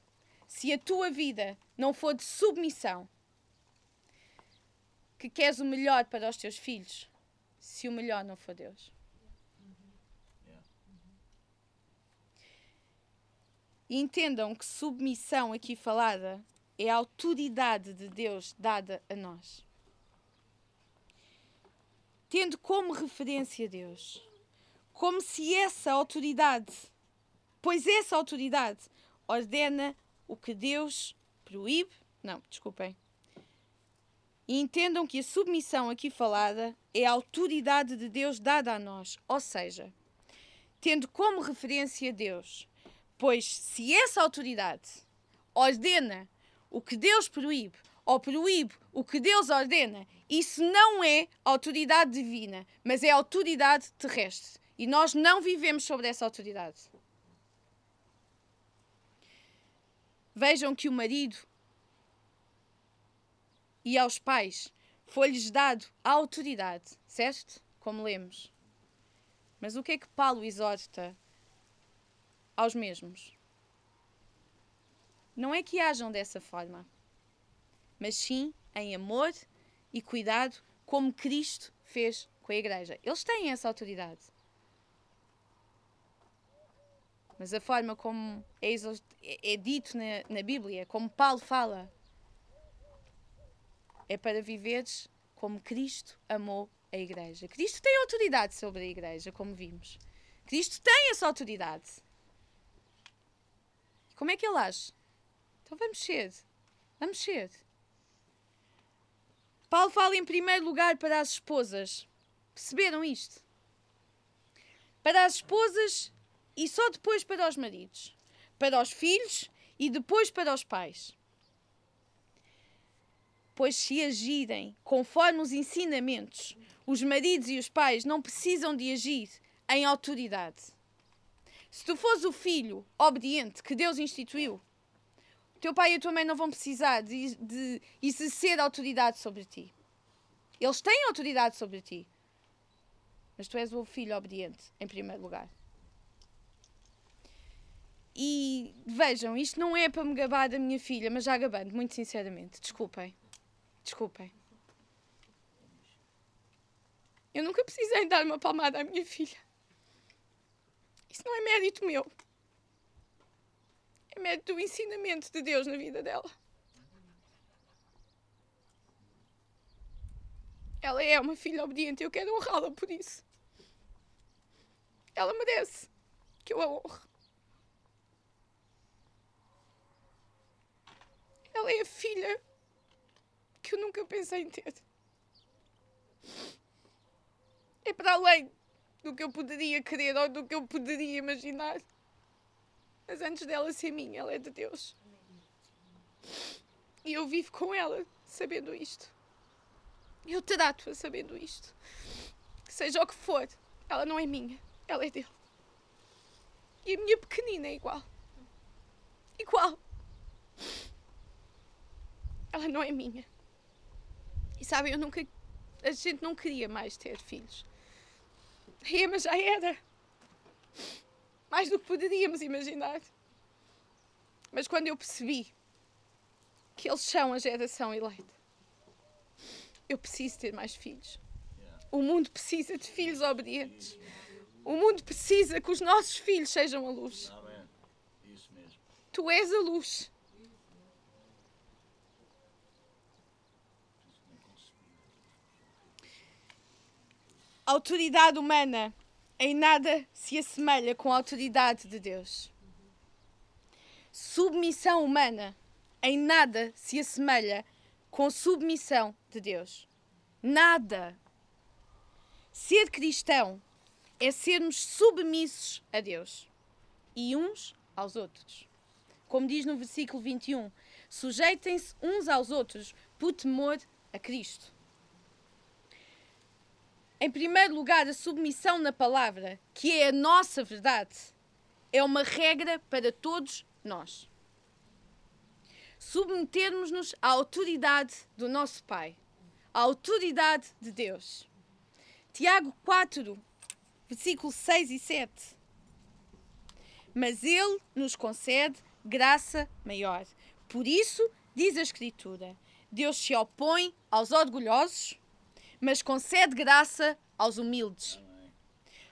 se a tua vida não for de submissão. Que queres o melhor para os teus filhos se o melhor não for Deus. Entendam que submissão aqui falada é a autoridade de Deus dada a nós. Tendo como referência Deus, como se essa autoridade, pois essa autoridade ordena o que Deus proíbe, não, desculpem. E entendam que a submissão aqui falada é a autoridade de Deus dada a nós, ou seja, tendo como referência Deus, Pois se essa autoridade ordena o que Deus proíbe, ou proíbe o que Deus ordena, isso não é autoridade divina, mas é autoridade terrestre. E nós não vivemos sobre essa autoridade. Vejam que o marido e aos pais foi-lhes dado a autoridade, certo? Como lemos. Mas o que é que Paulo exorta aos mesmos. Não é que hajam dessa forma, mas sim em amor e cuidado, como Cristo fez com a Igreja. Eles têm essa autoridade. Mas a forma como é, é dito na, na Bíblia, como Paulo fala, é para viveres como Cristo amou a Igreja. Cristo tem autoridade sobre a Igreja, como vimos. Cristo tem essa autoridade. Como é que ele age? Então vamos cedo. Vamos cedo. Paulo fala em primeiro lugar para as esposas. Perceberam isto? Para as esposas e só depois para os maridos. Para os filhos e depois para os pais. Pois se agirem conforme os ensinamentos, os maridos e os pais não precisam de agir em autoridade se tu fores o filho obediente que Deus instituiu, o teu pai e a tua mãe não vão precisar de, de exercer autoridade sobre ti. Eles têm autoridade sobre ti. Mas tu és o filho obediente, em primeiro lugar. E vejam, isto não é para me gabar da minha filha, mas já gabando, muito sinceramente. Desculpem. Desculpem. Eu nunca precisei dar uma palmada à minha filha. Isso não é mérito meu. É mérito do ensinamento de Deus na vida dela. Ela é uma filha obediente e eu quero honrá-la por isso. Ela merece que eu a honre. Ela é a filha que eu nunca pensei em ter. É para além do que eu poderia querer ou do que eu poderia imaginar. Mas antes dela ser minha, ela é de Deus. E eu vivo com ela sabendo isto. Eu trato-a sabendo isto. Seja o que for, ela não é minha, ela é dele. E a minha pequenina é igual. Igual. Ela não é minha. E sabe, eu nunca. A gente não queria mais ter filhos. Mas já era. Mais do que poderíamos imaginar. Mas quando eu percebi que eles são a geração eleita, eu preciso ter mais filhos. O mundo precisa de filhos obedientes. O mundo precisa que os nossos filhos sejam a luz. Tu és a luz. Autoridade humana em nada se assemelha com a autoridade de Deus. Submissão humana em nada se assemelha com submissão de Deus. Nada. Ser cristão é sermos submissos a Deus e uns aos outros. Como diz no versículo 21, sujeitem-se uns aos outros por temor a Cristo. Em primeiro lugar, a submissão na palavra, que é a nossa verdade, é uma regra para todos nós. Submetermos-nos à autoridade do nosso Pai, à autoridade de Deus. Tiago 4, versículos 6 e 7. Mas Ele nos concede graça maior. Por isso, diz a Escritura: Deus se opõe aos orgulhosos, mas concede graça aos humildes.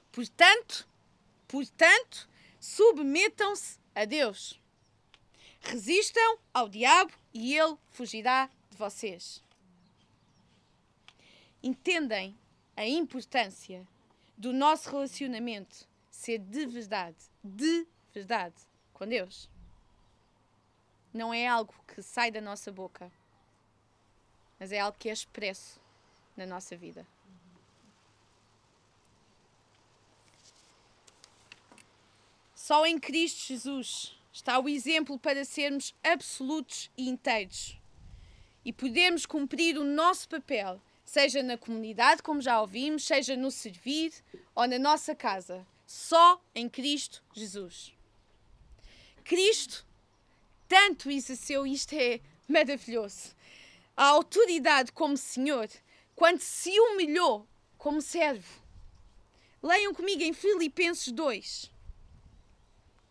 Portanto, portanto, submetam-se a Deus. Resistam ao diabo e ele fugirá de vocês. Entendem a importância do nosso relacionamento ser de verdade, de verdade, com Deus. Não é algo que sai da nossa boca, mas é algo que é expresso na nossa vida. Só em Cristo Jesus está o exemplo para sermos absolutos e inteiros e podermos cumprir o nosso papel, seja na comunidade, como já ouvimos, seja no servir ou na nossa casa, só em Cristo Jesus. Cristo tanto exerceu, isto é maravilhoso, a autoridade como Senhor, quando se humilhou como servo. Leiam comigo em Filipenses 2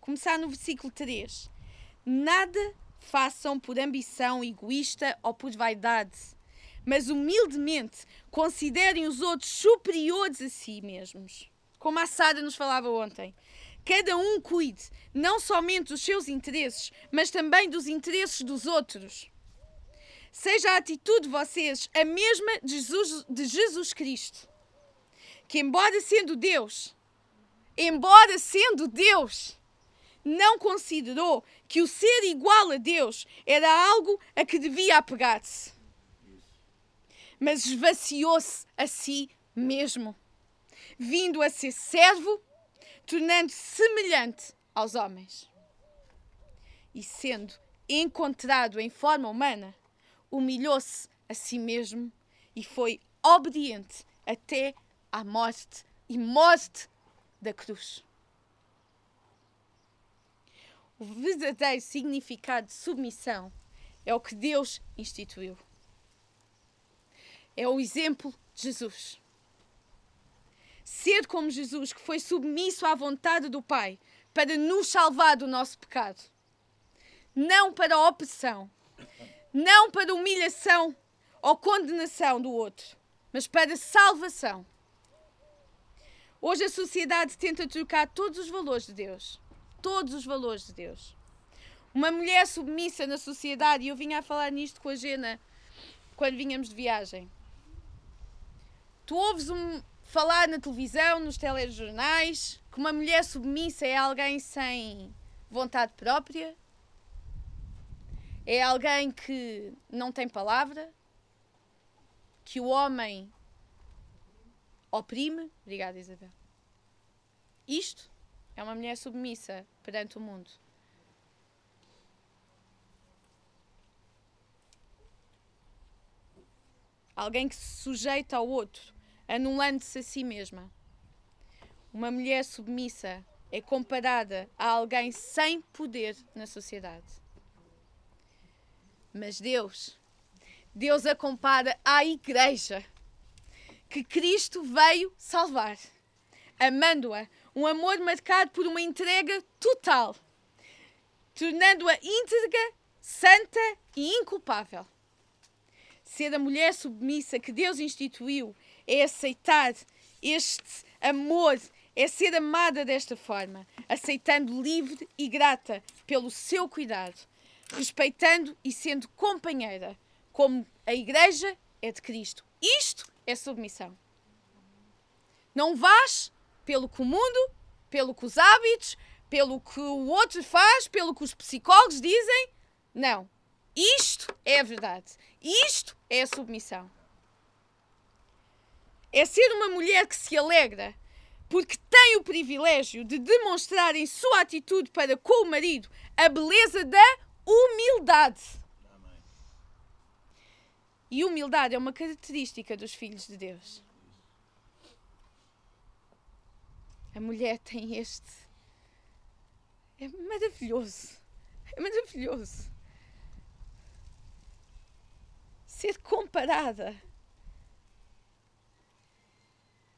começar no versículo 3. Nada façam por ambição egoísta ou por vaidade, mas humildemente considerem os outros superiores a si mesmos. Como a Sara nos falava ontem. Cada um cuide não somente dos seus interesses, mas também dos interesses dos outros. Seja a atitude de vocês a mesma de Jesus, de Jesus Cristo, que, embora sendo Deus, embora sendo Deus, não considerou que o ser igual a Deus era algo a que devia apegar-se. Mas esvaziou-se a si mesmo, vindo a ser servo, tornando-se semelhante aos homens. E sendo encontrado em forma humana, humilhou-se a si mesmo e foi obediente até à morte e morte da cruz. O verdadeiro significado de submissão é o que Deus instituiu. É o exemplo de Jesus. Ser como Jesus, que foi submisso à vontade do Pai para nos salvar do nosso pecado. Não para a opressão, não para humilhação ou condenação do outro, mas para salvação. Hoje a sociedade tenta trocar todos os valores de Deus todos os valores de Deus. Uma mulher submissa na sociedade, e eu vinha a falar nisto com a Gena quando vinhamos de viagem. Tu ouves um, falar na televisão, nos telejornais, que uma mulher submissa é alguém sem vontade própria, é alguém que não tem palavra, que o homem oprime. Obrigada, Isabel. Isto é uma mulher submissa perante o mundo. Alguém que se sujeita ao outro, anulando-se a si mesma. Uma mulher submissa é comparada a alguém sem poder na sociedade. Mas Deus, Deus a compara à igreja que Cristo veio salvar, amando-a um amor marcado por uma entrega total, tornando-a íntegra, santa e inculpável. Ser a mulher submissa que Deus instituiu é aceitar este amor, é ser amada desta forma, aceitando livre e grata pelo seu cuidado, respeitando e sendo companheira, como a Igreja é de Cristo. Isto é submissão. Não vás pelo que o mundo, pelo que os hábitos, pelo que o outro faz, pelo que os psicólogos dizem. Não. Isto é a verdade. Isto é a submissão. É ser uma mulher que se alegra porque tem o privilégio de demonstrar em sua atitude para com o marido a beleza da humildade. E humildade é uma característica dos filhos de Deus. a mulher tem este. É maravilhoso. É maravilhoso. Ser comparada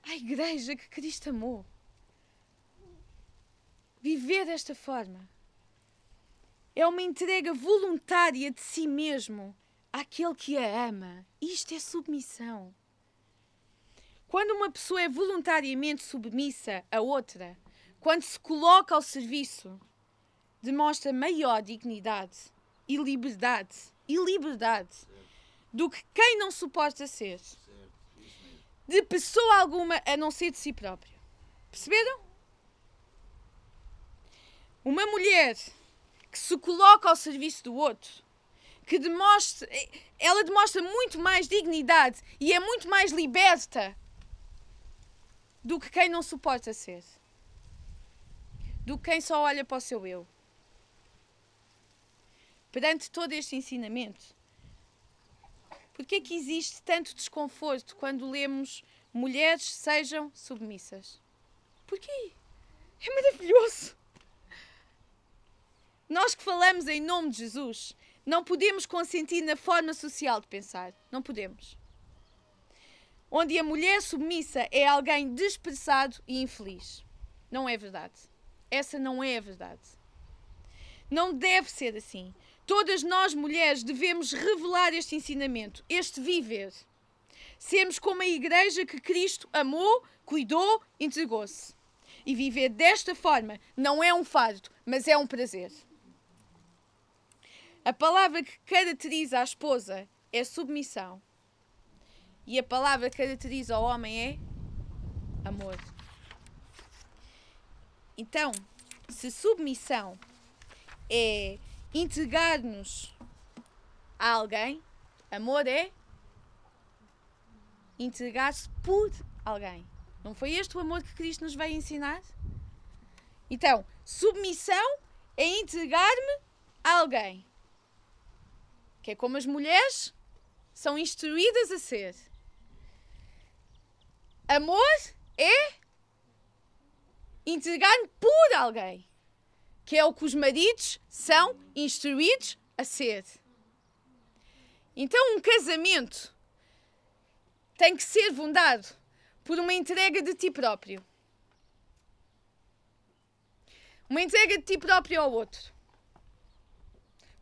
à igreja que Cristo amou. Viver desta forma é uma entrega voluntária de si mesmo àquele que a ama. Isto é submissão. Quando uma pessoa é voluntariamente submissa a outra, quando se coloca ao serviço, demonstra maior dignidade e liberdade e liberdade do que quem não suporta ser de pessoa alguma a não ser de si próprio. Perceberam? Uma mulher que se coloca ao serviço do outro, que demonstra, ela demonstra muito mais dignidade e é muito mais liberta do que quem não suporta ser. Do que quem só olha para o seu eu. Perante todo este ensinamento, porque é que existe tanto desconforto quando lemos mulheres sejam submissas? Porquê? É maravilhoso. Nós que falamos em nome de Jesus, não podemos consentir na forma social de pensar. Não podemos. Onde a mulher submissa é alguém desprezado e infeliz. Não é verdade. Essa não é a verdade. Não deve ser assim. Todas nós, mulheres, devemos revelar este ensinamento, este viver. Sermos como a igreja que Cristo amou, cuidou, entregou-se. E viver desta forma não é um fardo, mas é um prazer. A palavra que caracteriza a esposa é submissão. E a palavra que caracteriza o homem é amor. Então, se submissão é entregar-nos a alguém, amor é entregar-se por alguém. Não foi este o amor que Cristo nos veio ensinar? Então, submissão é entregar-me a alguém que é como as mulheres são instruídas a ser. Amor é entregar-me por alguém, que é o que os maridos são instruídos a ser. Então, um casamento tem que ser fundado por uma entrega de ti próprio. Uma entrega de ti próprio ao outro.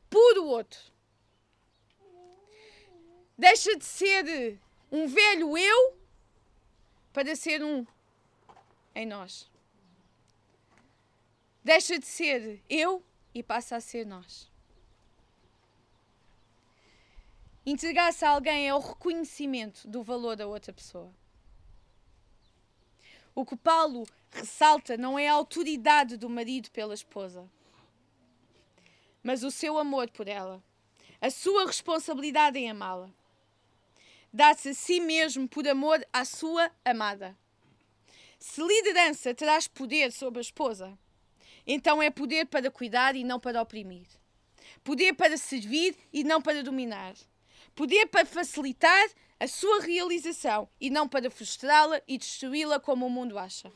Por o outro. Deixa de ser um velho eu para ser um em nós. Deixa de ser eu e passa a ser nós. Entregar-se a alguém é o reconhecimento do valor da outra pessoa. O que Paulo ressalta não é a autoridade do marido pela esposa, mas o seu amor por ela, a sua responsabilidade em amá-la dá-se a si mesmo por amor à sua amada. Se liderança traz poder sobre a esposa, então é poder para cuidar e não para oprimir. Poder para servir e não para dominar. Poder para facilitar a sua realização e não para frustrá-la e destruí-la como o mundo acha.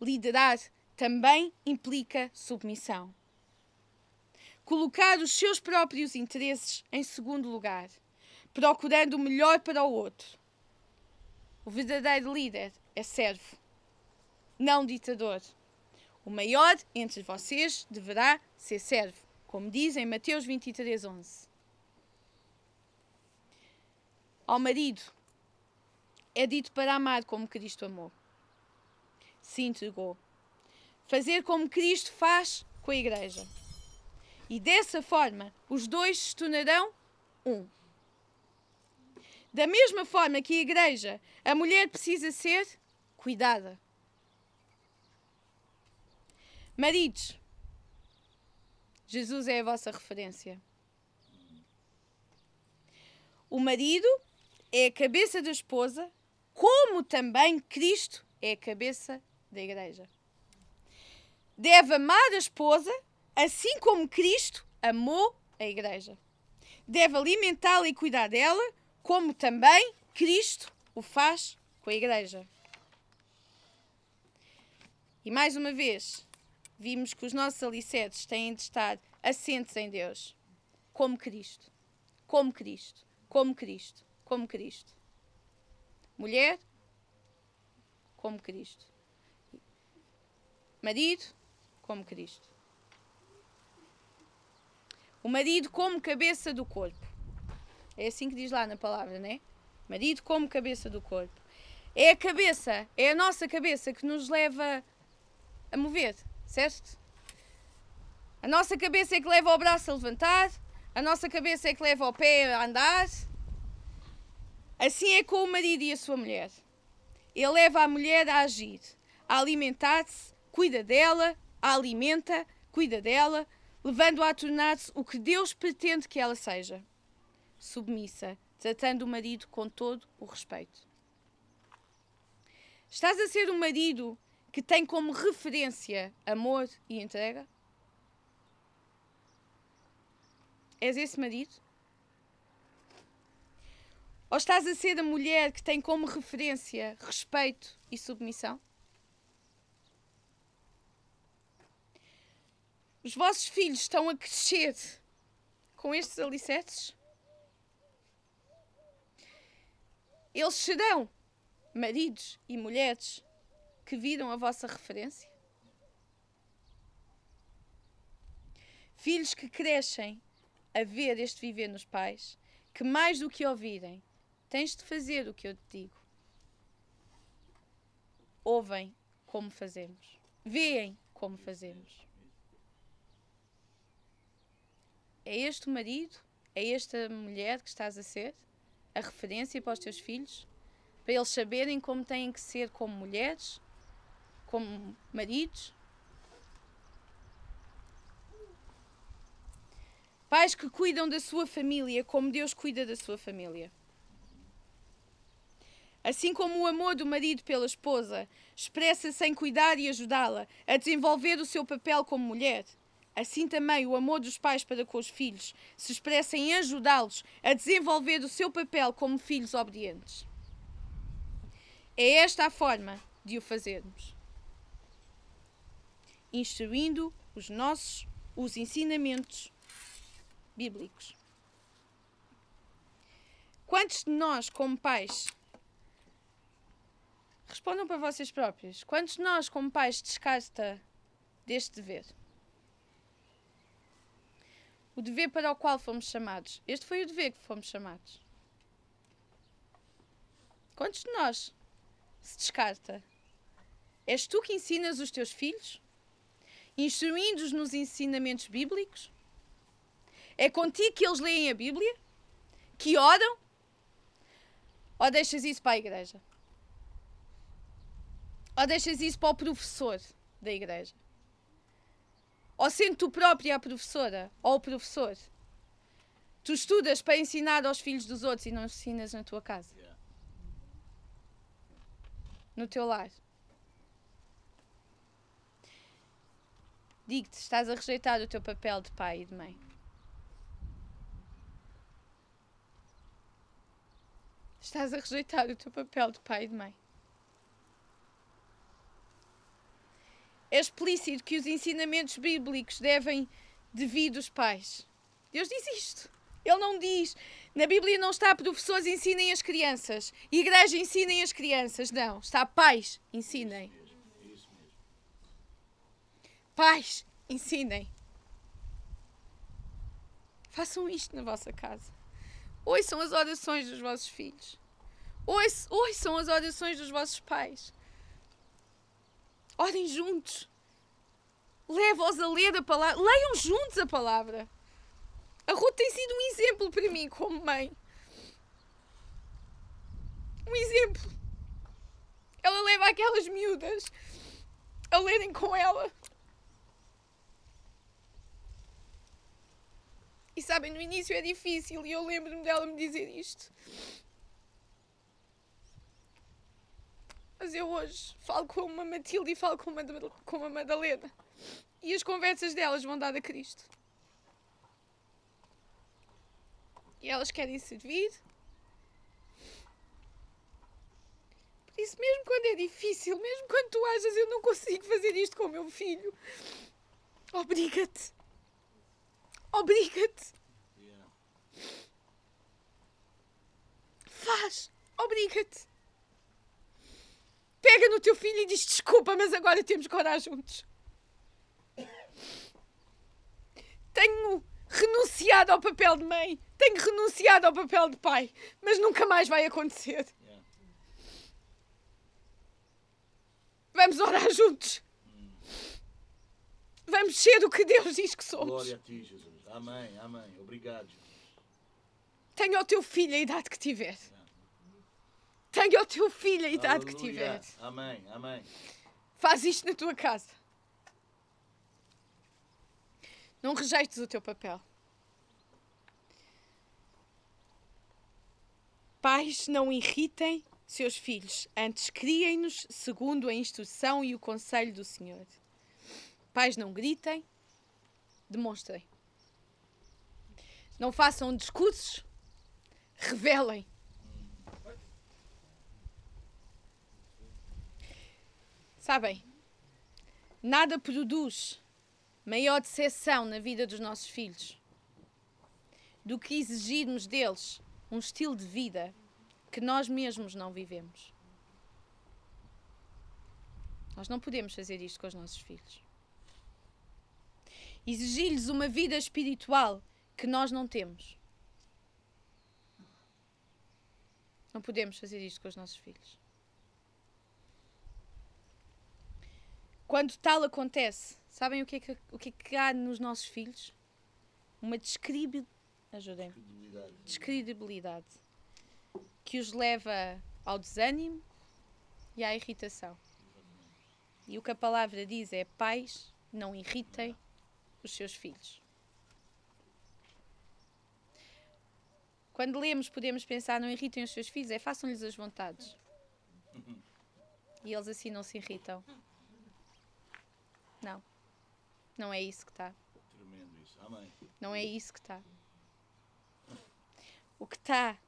Liderar também implica submissão colocar os seus próprios interesses em segundo lugar, procurando o melhor para o outro. O verdadeiro líder é servo, não ditador. O maior entre vocês deverá ser servo, como diz em Mateus 23, 11. Ao marido é dito para amar como Cristo amou. Se entregou. Fazer como Cristo faz com a igreja. E dessa forma, os dois se tornarão um. Da mesma forma que a igreja, a mulher precisa ser cuidada. Maridos, Jesus é a vossa referência. O marido é a cabeça da esposa, como também Cristo é a cabeça da igreja. Deve amar a esposa assim como Cristo amou a Igreja. Deve alimentá-la e cuidar dela, como também Cristo o faz com a igreja. E mais uma vez, vimos que os nossos alicerces têm de estar assentes em Deus, como Cristo, como Cristo, como Cristo, como Cristo. Mulher, como Cristo. Marido, como Cristo. O marido como cabeça do corpo. É assim que diz lá na palavra, não é? Marido como cabeça do corpo. É a cabeça, é a nossa cabeça que nos leva a mover, certo? A nossa cabeça é que leva o braço a levantar, a nossa cabeça é que leva o pé a andar. Assim é com o marido e a sua mulher. Ele leva a mulher a agir, a alimentar-se, cuida dela, a alimenta, cuida dela, levando-a a tornar-se o que Deus pretende que ela seja. Submissa, tratando o marido com todo o respeito. Estás a ser um marido que tem como referência amor e entrega? És esse marido? Ou estás a ser a mulher que tem como referência respeito e submissão? Os vossos filhos estão a crescer com estes alicerces? Eles serão maridos e mulheres que viram a vossa referência? Filhos que crescem a ver este viver nos pais, que mais do que ouvirem, tens de fazer o que eu te digo. Ouvem como fazemos. Veem como fazemos. É este o marido? É esta mulher que estás a ser? A referência para os teus filhos? Para eles saberem como têm que ser como mulheres? Como maridos? Pais que cuidam da sua família como Deus cuida da sua família. Assim como o amor do marido pela esposa expressa-se em cuidar e ajudá-la a desenvolver o seu papel como mulher, assim também o amor dos pais para com os filhos se expressa em ajudá-los a desenvolver o seu papel como filhos obedientes. É esta a forma de o fazermos. Instruindo os nossos os ensinamentos bíblicos. Quantos de nós, como pais, respondam para vocês próprios, quantos de nós, como pais, descarta deste dever? O dever para o qual fomos chamados. Este foi o dever que fomos chamados. Quantos de nós se descarta? És tu que ensinas os teus filhos? Instruindo-os nos ensinamentos bíblicos? É contigo que eles leem a Bíblia? Que oram? Ou deixas isso para a igreja? Ou deixas isso para o professor da igreja? Ou sendo tu própria a professora ou o professor? Tu estudas para ensinar aos filhos dos outros e não ensinas na tua casa? No teu lar? Digo-te, estás a rejeitar o teu papel de pai e de mãe. Estás a rejeitar o teu papel de pai e de mãe. É explícito que os ensinamentos bíblicos devem devir dos pais. Deus diz isto. Ele não diz. Na Bíblia não está professores ensinem as crianças, igreja ensinem as crianças. Não. Está pais ensinem. Pais ensinem. Façam isto na vossa casa. Ouçam as orações dos vossos filhos. Ouçam as orações dos vossos pais. Orem juntos. Leva-os a ler a palavra. Leiam juntos a palavra. A Ruth tem sido um exemplo para mim como mãe. Um exemplo. Ela leva aquelas miúdas a lerem com ela. E sabem, no início é difícil e eu lembro-me dela me dizer isto. Mas eu hoje falo com uma Matilde e falo com uma, com uma Madalena. E as conversas delas vão dar a Cristo. E elas querem servir. Por isso, mesmo quando é difícil, mesmo quando tu achas eu não consigo fazer isto com o meu filho, obriga-te. Obriga-te. Faz. Obriga-te. Pega no teu filho e diz desculpa, mas agora temos que orar juntos. Tenho renunciado ao papel de mãe. Tenho renunciado ao papel de pai. Mas nunca mais vai acontecer. Vamos orar juntos. Vamos ser o que Deus diz que somos. Glória a ti, Jesus. Amém, amém. Obrigado, Jesus. Tenha ao teu filho a idade que tiver. Tenha ao teu filho a idade que Aleluia. tiver. Amém, amém. Faz isto na tua casa. Não rejeites o teu papel. Pais, não irritem seus filhos, antes criem-nos segundo a instrução e o conselho do Senhor. Pais, não gritem, demonstrem. Não façam discursos, revelem. Sabem, nada produz maior decepção na vida dos nossos filhos do que exigirmos deles um estilo de vida que nós mesmos não vivemos. Nós não podemos fazer isto com os nossos filhos. Exigir-lhes uma vida espiritual que nós não temos. Não podemos fazer isto com os nossos filhos. Quando tal acontece, sabem o que é que, o que, é que há nos nossos filhos? Uma describi... Ajudem Credibilidade. descredibilidade que os leva ao desânimo e à irritação. E o que a palavra diz é: pais, não irritem os seus filhos. Quando lemos, podemos pensar: não irritem os seus filhos, é façam-lhes as vontades. E eles assim não se irritam. Não. Não é isso que está. Tremendo isso. Amém. Não é isso que está. O que está.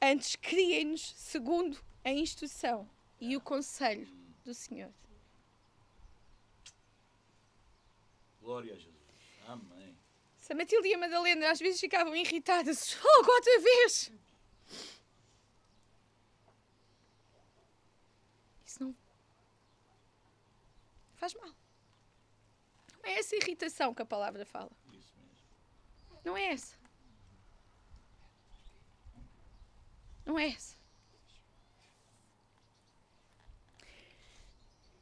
Antes criem-nos segundo a instrução e o conselho do Senhor. Glória a Jesus. Amém. Se a Matilde e a Madalena às vezes ficavam irritadas, fogo outra vez! Isso não faz mal. Não é essa irritação que a palavra fala. Não é essa. Não é essa.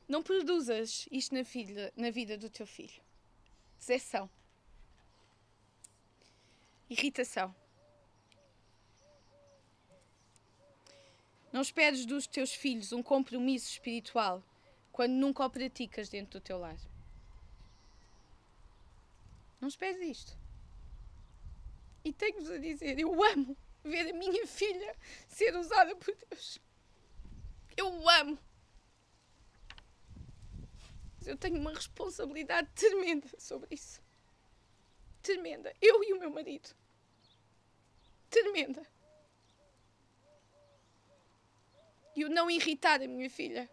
Não produzas isto na, filha, na vida do teu filho. Deseção. Irritação. Não esperes dos teus filhos um compromisso espiritual quando nunca o praticas dentro do teu lar. Não esperes isto. E tenho-vos a dizer, eu amo ver a minha filha ser usada por Deus. Eu amo. Mas eu tenho uma responsabilidade tremenda sobre isso. Tremenda. Eu e o meu marido. Tremenda. E o não irritar a minha filha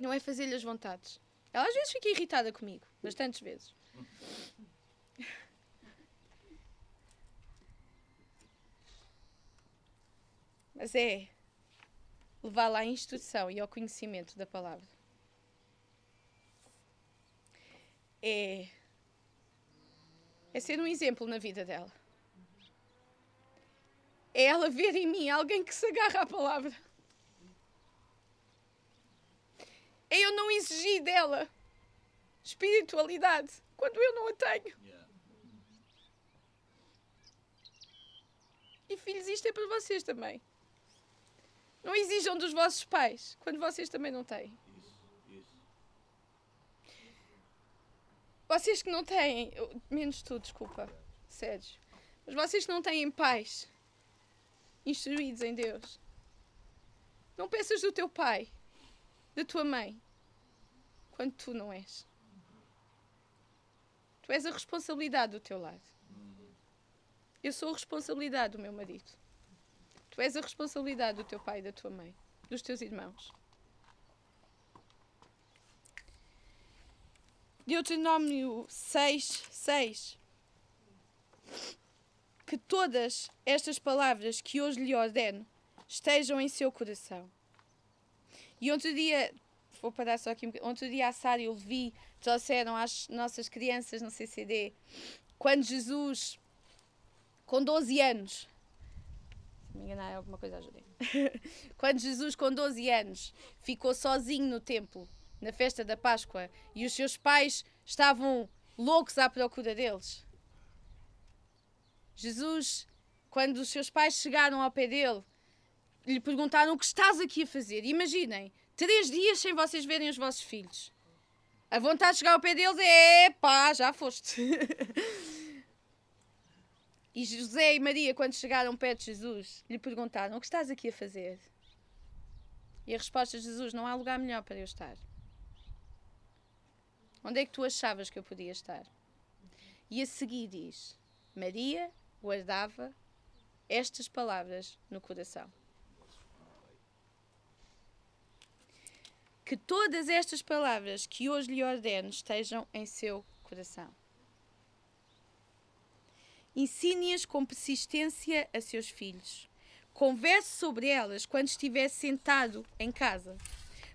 não é fazer-lhe as vontades. Ela às vezes fica irritada comigo, bastantes vezes. Mas é levá-la à instrução e ao conhecimento da palavra. É, é ser um exemplo na vida dela. É ela ver em mim alguém que se agarra à palavra. É eu não exigir dela espiritualidade quando eu não a tenho. Yeah. E filhos, isto é para vocês também. Não exijam dos vossos pais quando vocês também não têm. Vocês que não têm, menos tu, desculpa, Sérgio, mas vocês que não têm pais instruídos em Deus, não peças do teu pai, da tua mãe, quando tu não és. Tu és a responsabilidade do teu lado. Eu sou a responsabilidade do meu marido. Tu és a responsabilidade do teu pai e da tua mãe, dos teus irmãos. Deuteronômio 6, 6. Que todas estas palavras que hoje lhe ordeno estejam em seu coração. E outro dia, vou parar só aqui um bocadinho, outro dia a Sara e o Levi trouxeram às nossas crianças no CCD, quando Jesus, com 12 anos, se me enganar alguma coisa, ajudem. quando Jesus, com 12 anos, ficou sozinho no templo, na festa da Páscoa, e os seus pais estavam loucos à procura deles. Jesus, quando os seus pais chegaram ao pé dele, lhe perguntaram o que estás aqui a fazer. Imaginem, três dias sem vocês verem os vossos filhos. A vontade de chegar ao pé deles é pá, já foste. e José e Maria, quando chegaram perto de Jesus, lhe perguntaram: O que estás aqui a fazer? E a resposta de Jesus: Não há lugar melhor para eu estar. Onde é que tu achavas que eu podia estar? E a seguir diz: Maria guardava estas palavras no coração. Que todas estas palavras que hoje lhe ordeno estejam em seu coração. Ensine-as com persistência a seus filhos. Converse sobre elas quando estiver sentado em casa,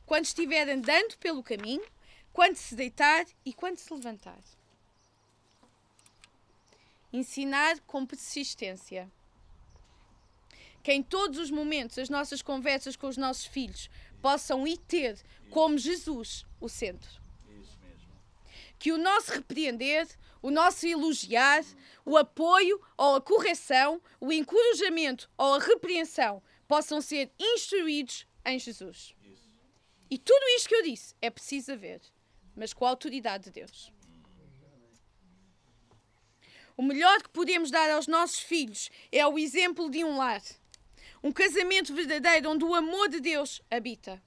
quando estiver andando pelo caminho, quando se deitar e quando se levantar. Ensinar com persistência. Que em todos os momentos as nossas conversas com os nossos filhos possam ir ter como Jesus o centro. Que o nosso repreender, o nosso elogiar, o apoio ou a correção, o encorajamento ou a repreensão possam ser instruídos em Jesus. E tudo isto que eu disse é preciso haver, mas com a autoridade de Deus. O melhor que podemos dar aos nossos filhos é o exemplo de um lar. Um casamento verdadeiro onde o amor de Deus habita.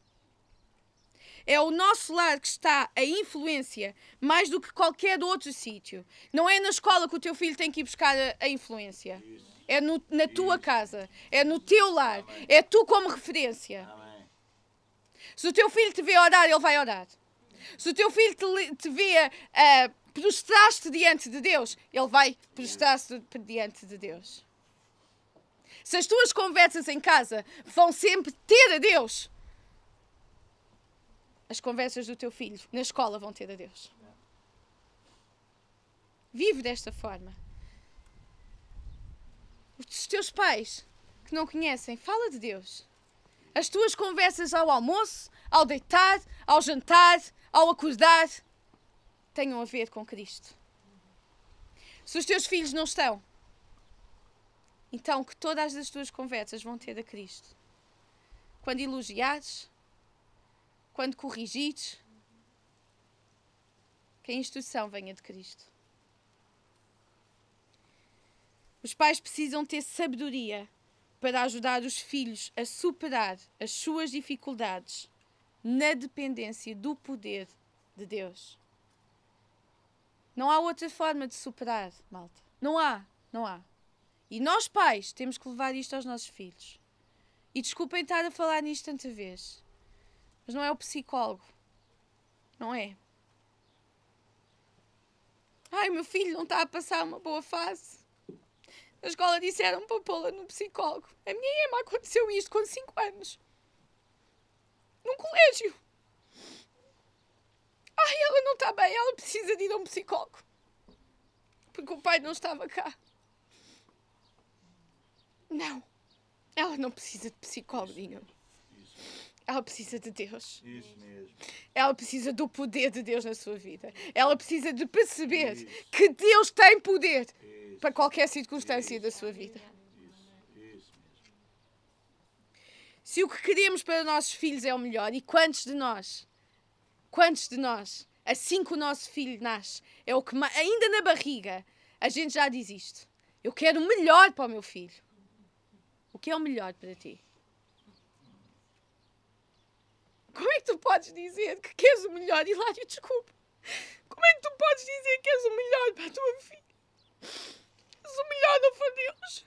É o nosso lar que está a influência mais do que qualquer outro sítio. Não é na escola que o teu filho tem que ir buscar a, a influência. É no- na tua casa. É no teu lar. É tu como referência. Se o teu filho te vê orar, ele vai orar. Se o teu filho te, te vê ah, prostrar-te diante de Deus, ele vai prostrar-se diante de Deus. Se as tuas conversas em casa vão sempre ter a Deus, as conversas do teu filho na escola vão ter a Deus. Vive desta forma. Os teus pais que não conhecem, fala de Deus. As tuas conversas ao almoço, ao deitar, ao jantar, ao acordar, tenham a ver com Cristo. Se os teus filhos não estão, então que todas as tuas conversas vão ter a Cristo. Quando elogiares, quando corrigires, que a instrução venha de Cristo. Os pais precisam ter sabedoria para ajudar os filhos a superar as suas dificuldades na dependência do poder de Deus. Não há outra forma de superar, malta. Não há, não há. E nós, pais, temos que levar isto aos nossos filhos. E desculpem estar a falar nisto tanta vez, mas não é o psicólogo. Não é. Ai, meu filho não está a passar uma boa fase. Na escola disseram para pô-la no psicólogo. A minha Emma aconteceu isto com 5 anos. Num colégio. Ai, ela não está bem, ela precisa de ir a um psicólogo. Porque o pai não estava cá. Não. Ela não precisa de psicólogo nenhum. Ela precisa de Deus. Isso mesmo. Ela precisa do poder de Deus na sua vida. Ela precisa de perceber Isso. que Deus tem poder Isso, para qualquer circunstância da sua vida. isso, isso. Se o que queremos para os nossos filhos é o melhor, e quantos de nós, quantos de nós, assim que o nosso filho nasce, é o que ainda na barriga, a gente já diz isto. Eu quero o melhor para o meu filho. O que é o melhor para ti? Como é que tu podes dizer que queres o melhor? Hilário, desculpa. Como é que tu podes dizer que és o melhor para a tua filha? Se o melhor não for Deus.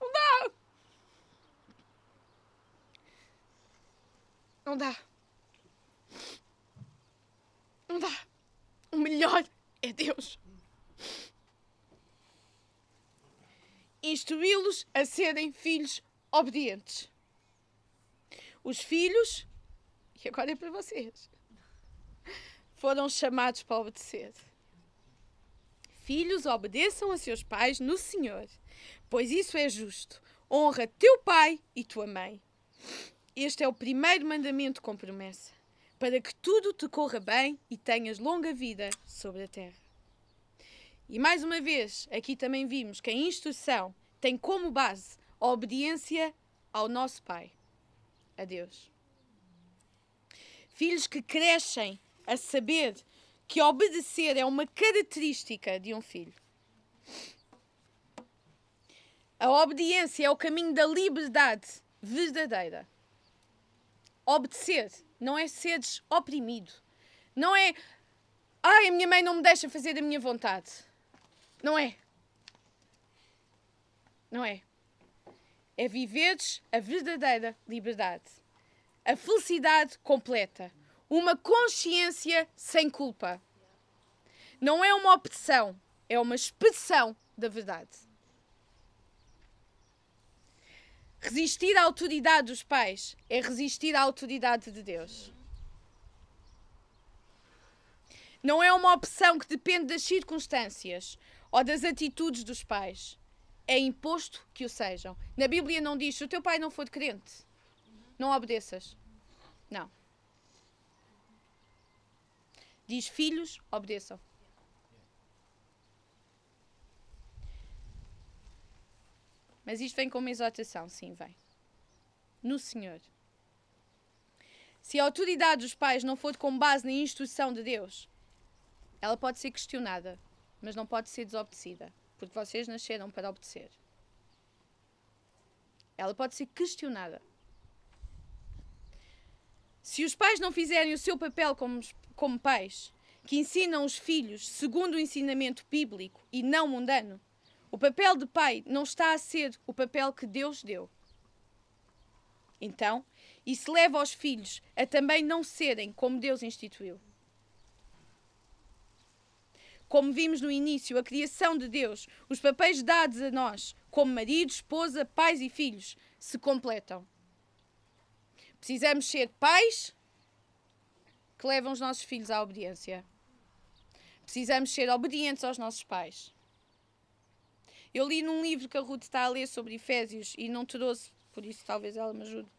Não dá. Não dá. Não dá. O melhor é Deus. Instruí-los a serem filhos obedientes. Os filhos, e agora é para vocês, foram chamados para obedecer. Filhos, obedeçam a seus pais no Senhor, pois isso é justo. Honra teu pai e tua mãe. Este é o primeiro mandamento com promessa, para que tudo te corra bem e tenhas longa vida sobre a terra. E mais uma vez, aqui também vimos que a instrução tem como base a obediência ao nosso Pai, a Deus. Filhos que crescem a saber que obedecer é uma característica de um filho. A obediência é o caminho da liberdade verdadeira. Obedecer não é seres oprimido. Não é, ai, a minha mãe não me deixa fazer a minha vontade. Não é. Não é. É viveres a verdadeira liberdade. A felicidade completa. Uma consciência sem culpa. Não é uma opção, é uma expressão da verdade. Resistir à autoridade dos pais é resistir à autoridade de Deus. Não é uma opção que depende das circunstâncias ou das atitudes dos pais. É imposto que o sejam. Na Bíblia não diz: se o teu pai não for crente, não obedeças. Não. Diz: filhos, obedeçam. Mas isto vem com uma exortação, sim, vem. No Senhor. Se a autoridade dos pais não for com base na instrução de Deus, ela pode ser questionada, mas não pode ser desobedecida, porque vocês nasceram para obedecer. Ela pode ser questionada. Se os pais não fizerem o seu papel como, como pais, que ensinam os filhos segundo o ensinamento bíblico e não mundano, o papel de pai não está a ser o papel que Deus deu. Então, isso leva os filhos a também não serem como Deus instituiu. Como vimos no início, a criação de Deus, os papéis dados a nós, como marido, esposa, pais e filhos, se completam. Precisamos ser pais que levam os nossos filhos à obediência. Precisamos ser obedientes aos nossos pais. Eu li num livro que a Ruth está a ler sobre Efésios e não trouxe, por isso talvez ela me ajude.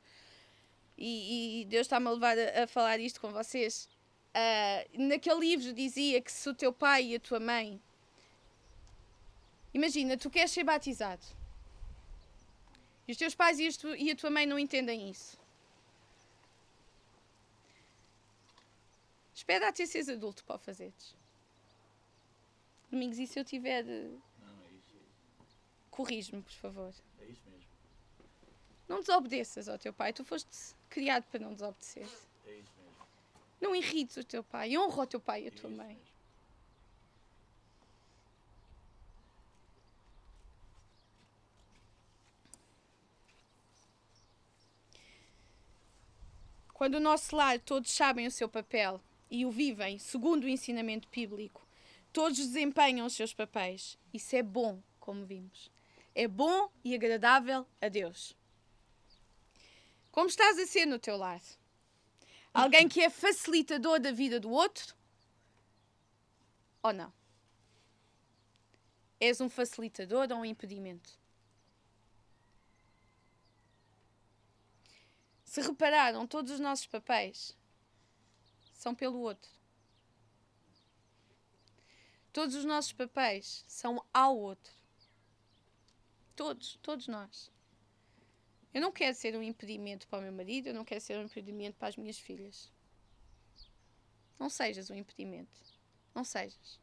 E, e Deus está-me a levar a, a, falar isto com vocês. Uh, naquele livro dizia que se o teu pai e a tua mãe. Imagina, tu queres ser batizado. E os teus pais e, a tua mãe não entendem isso. Espera até seres adulto para o fazeres. Domingos, e se eu tiver. Não, é isso. Corrige-me, por favor. É isso mesmo. Não desobedeças ao teu pai. Tu foste criado para não desobedecer. Não irrites o teu pai. Honra o teu pai e a tua mãe. Quando o nosso lar todos sabem o seu papel e o vivem segundo o ensinamento bíblico, todos desempenham os seus papéis. Isso é bom, como vimos. É bom e agradável a Deus. Como estás a ser no teu lar? Alguém que é facilitador da vida do outro? Ou não? És um facilitador ou um impedimento? Se repararam, todos os nossos papéis são pelo outro. Todos os nossos papéis são ao outro. Todos, todos nós. Eu não quero ser um impedimento para o meu marido, eu não quero ser um impedimento para as minhas filhas. Não sejas um impedimento. Não sejas.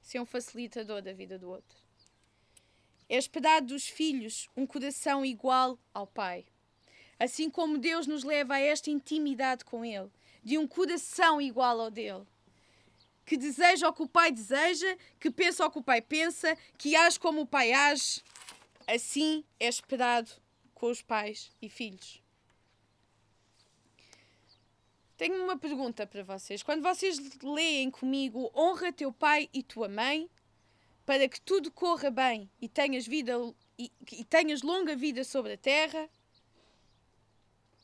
Ser um facilitador da vida do outro. É esperar dos filhos um coração igual ao Pai. Assim como Deus nos leva a esta intimidade com Ele, de um coração igual ao dele. Que deseja o que o pai deseja, que pensa o que o pai pensa, que age como o pai age. Assim é esperado com os pais e filhos. Tenho uma pergunta para vocês. Quando vocês leem comigo honra teu pai e tua mãe, para que tudo corra bem e tenhas vida e, e tenhas longa vida sobre a terra,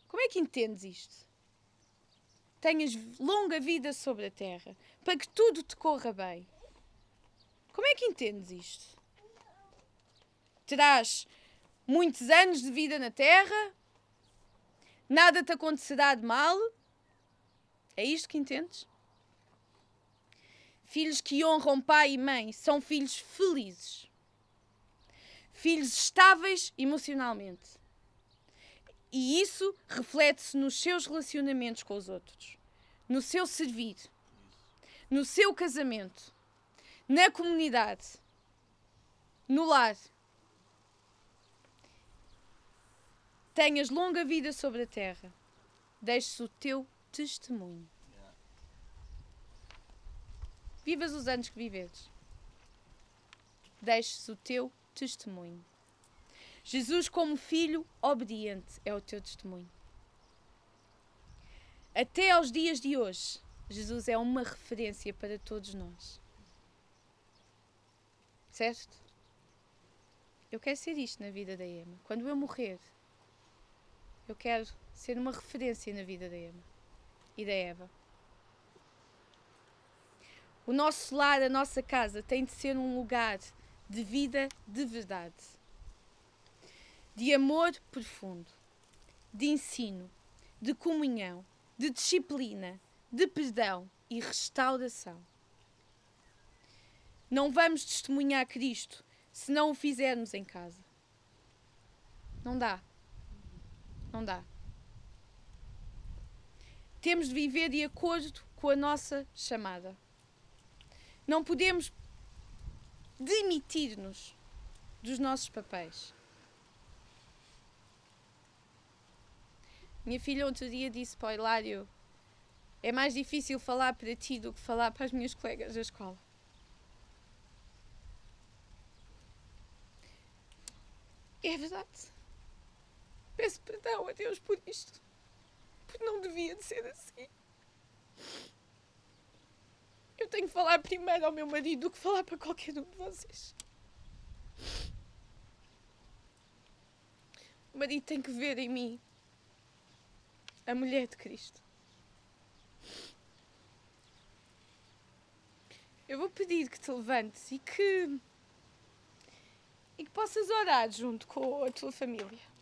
como é que entendes isto? Tenhas longa vida sobre a terra, para que tudo te corra bem. Como é que entendes isto? Terás muitos anos de vida na terra, nada te acontecerá de mal é isto que entendes? Filhos que honram pai e mãe são filhos felizes. Filhos estáveis emocionalmente. E isso reflete-se nos seus relacionamentos com os outros, no seu servir, no seu casamento, na comunidade, no lar. Tenhas longa vida sobre a terra. Deixes o teu testemunho. Vivas os anos que viveres. Deixes o teu testemunho. Jesus, como filho obediente, é o teu testemunho. Até aos dias de hoje, Jesus é uma referência para todos nós. Certo? Eu quero ser isto na vida da Emma. Quando eu morrer, eu quero ser uma referência na vida da Emma e da Eva. O nosso lar, a nossa casa, tem de ser um lugar de vida de verdade, de amor profundo, de ensino, de comunhão, de disciplina, de perdão e restauração. Não vamos testemunhar Cristo se não o fizermos em casa. Não dá. Não dá. Temos de viver de acordo com a nossa chamada. Não podemos demitir-nos dos nossos papéis. Minha filha outro dia disse para o Hilário: é mais difícil falar para ti do que falar para as minhas colegas da escola. É verdade. Peço perdão a Deus por isto porque não devia de ser assim. Eu tenho que falar primeiro ao meu marido do que falar para qualquer um de vocês. O marido tem que ver em mim a mulher de Cristo. Eu vou pedir que te levantes e que e que possas orar junto com a tua família.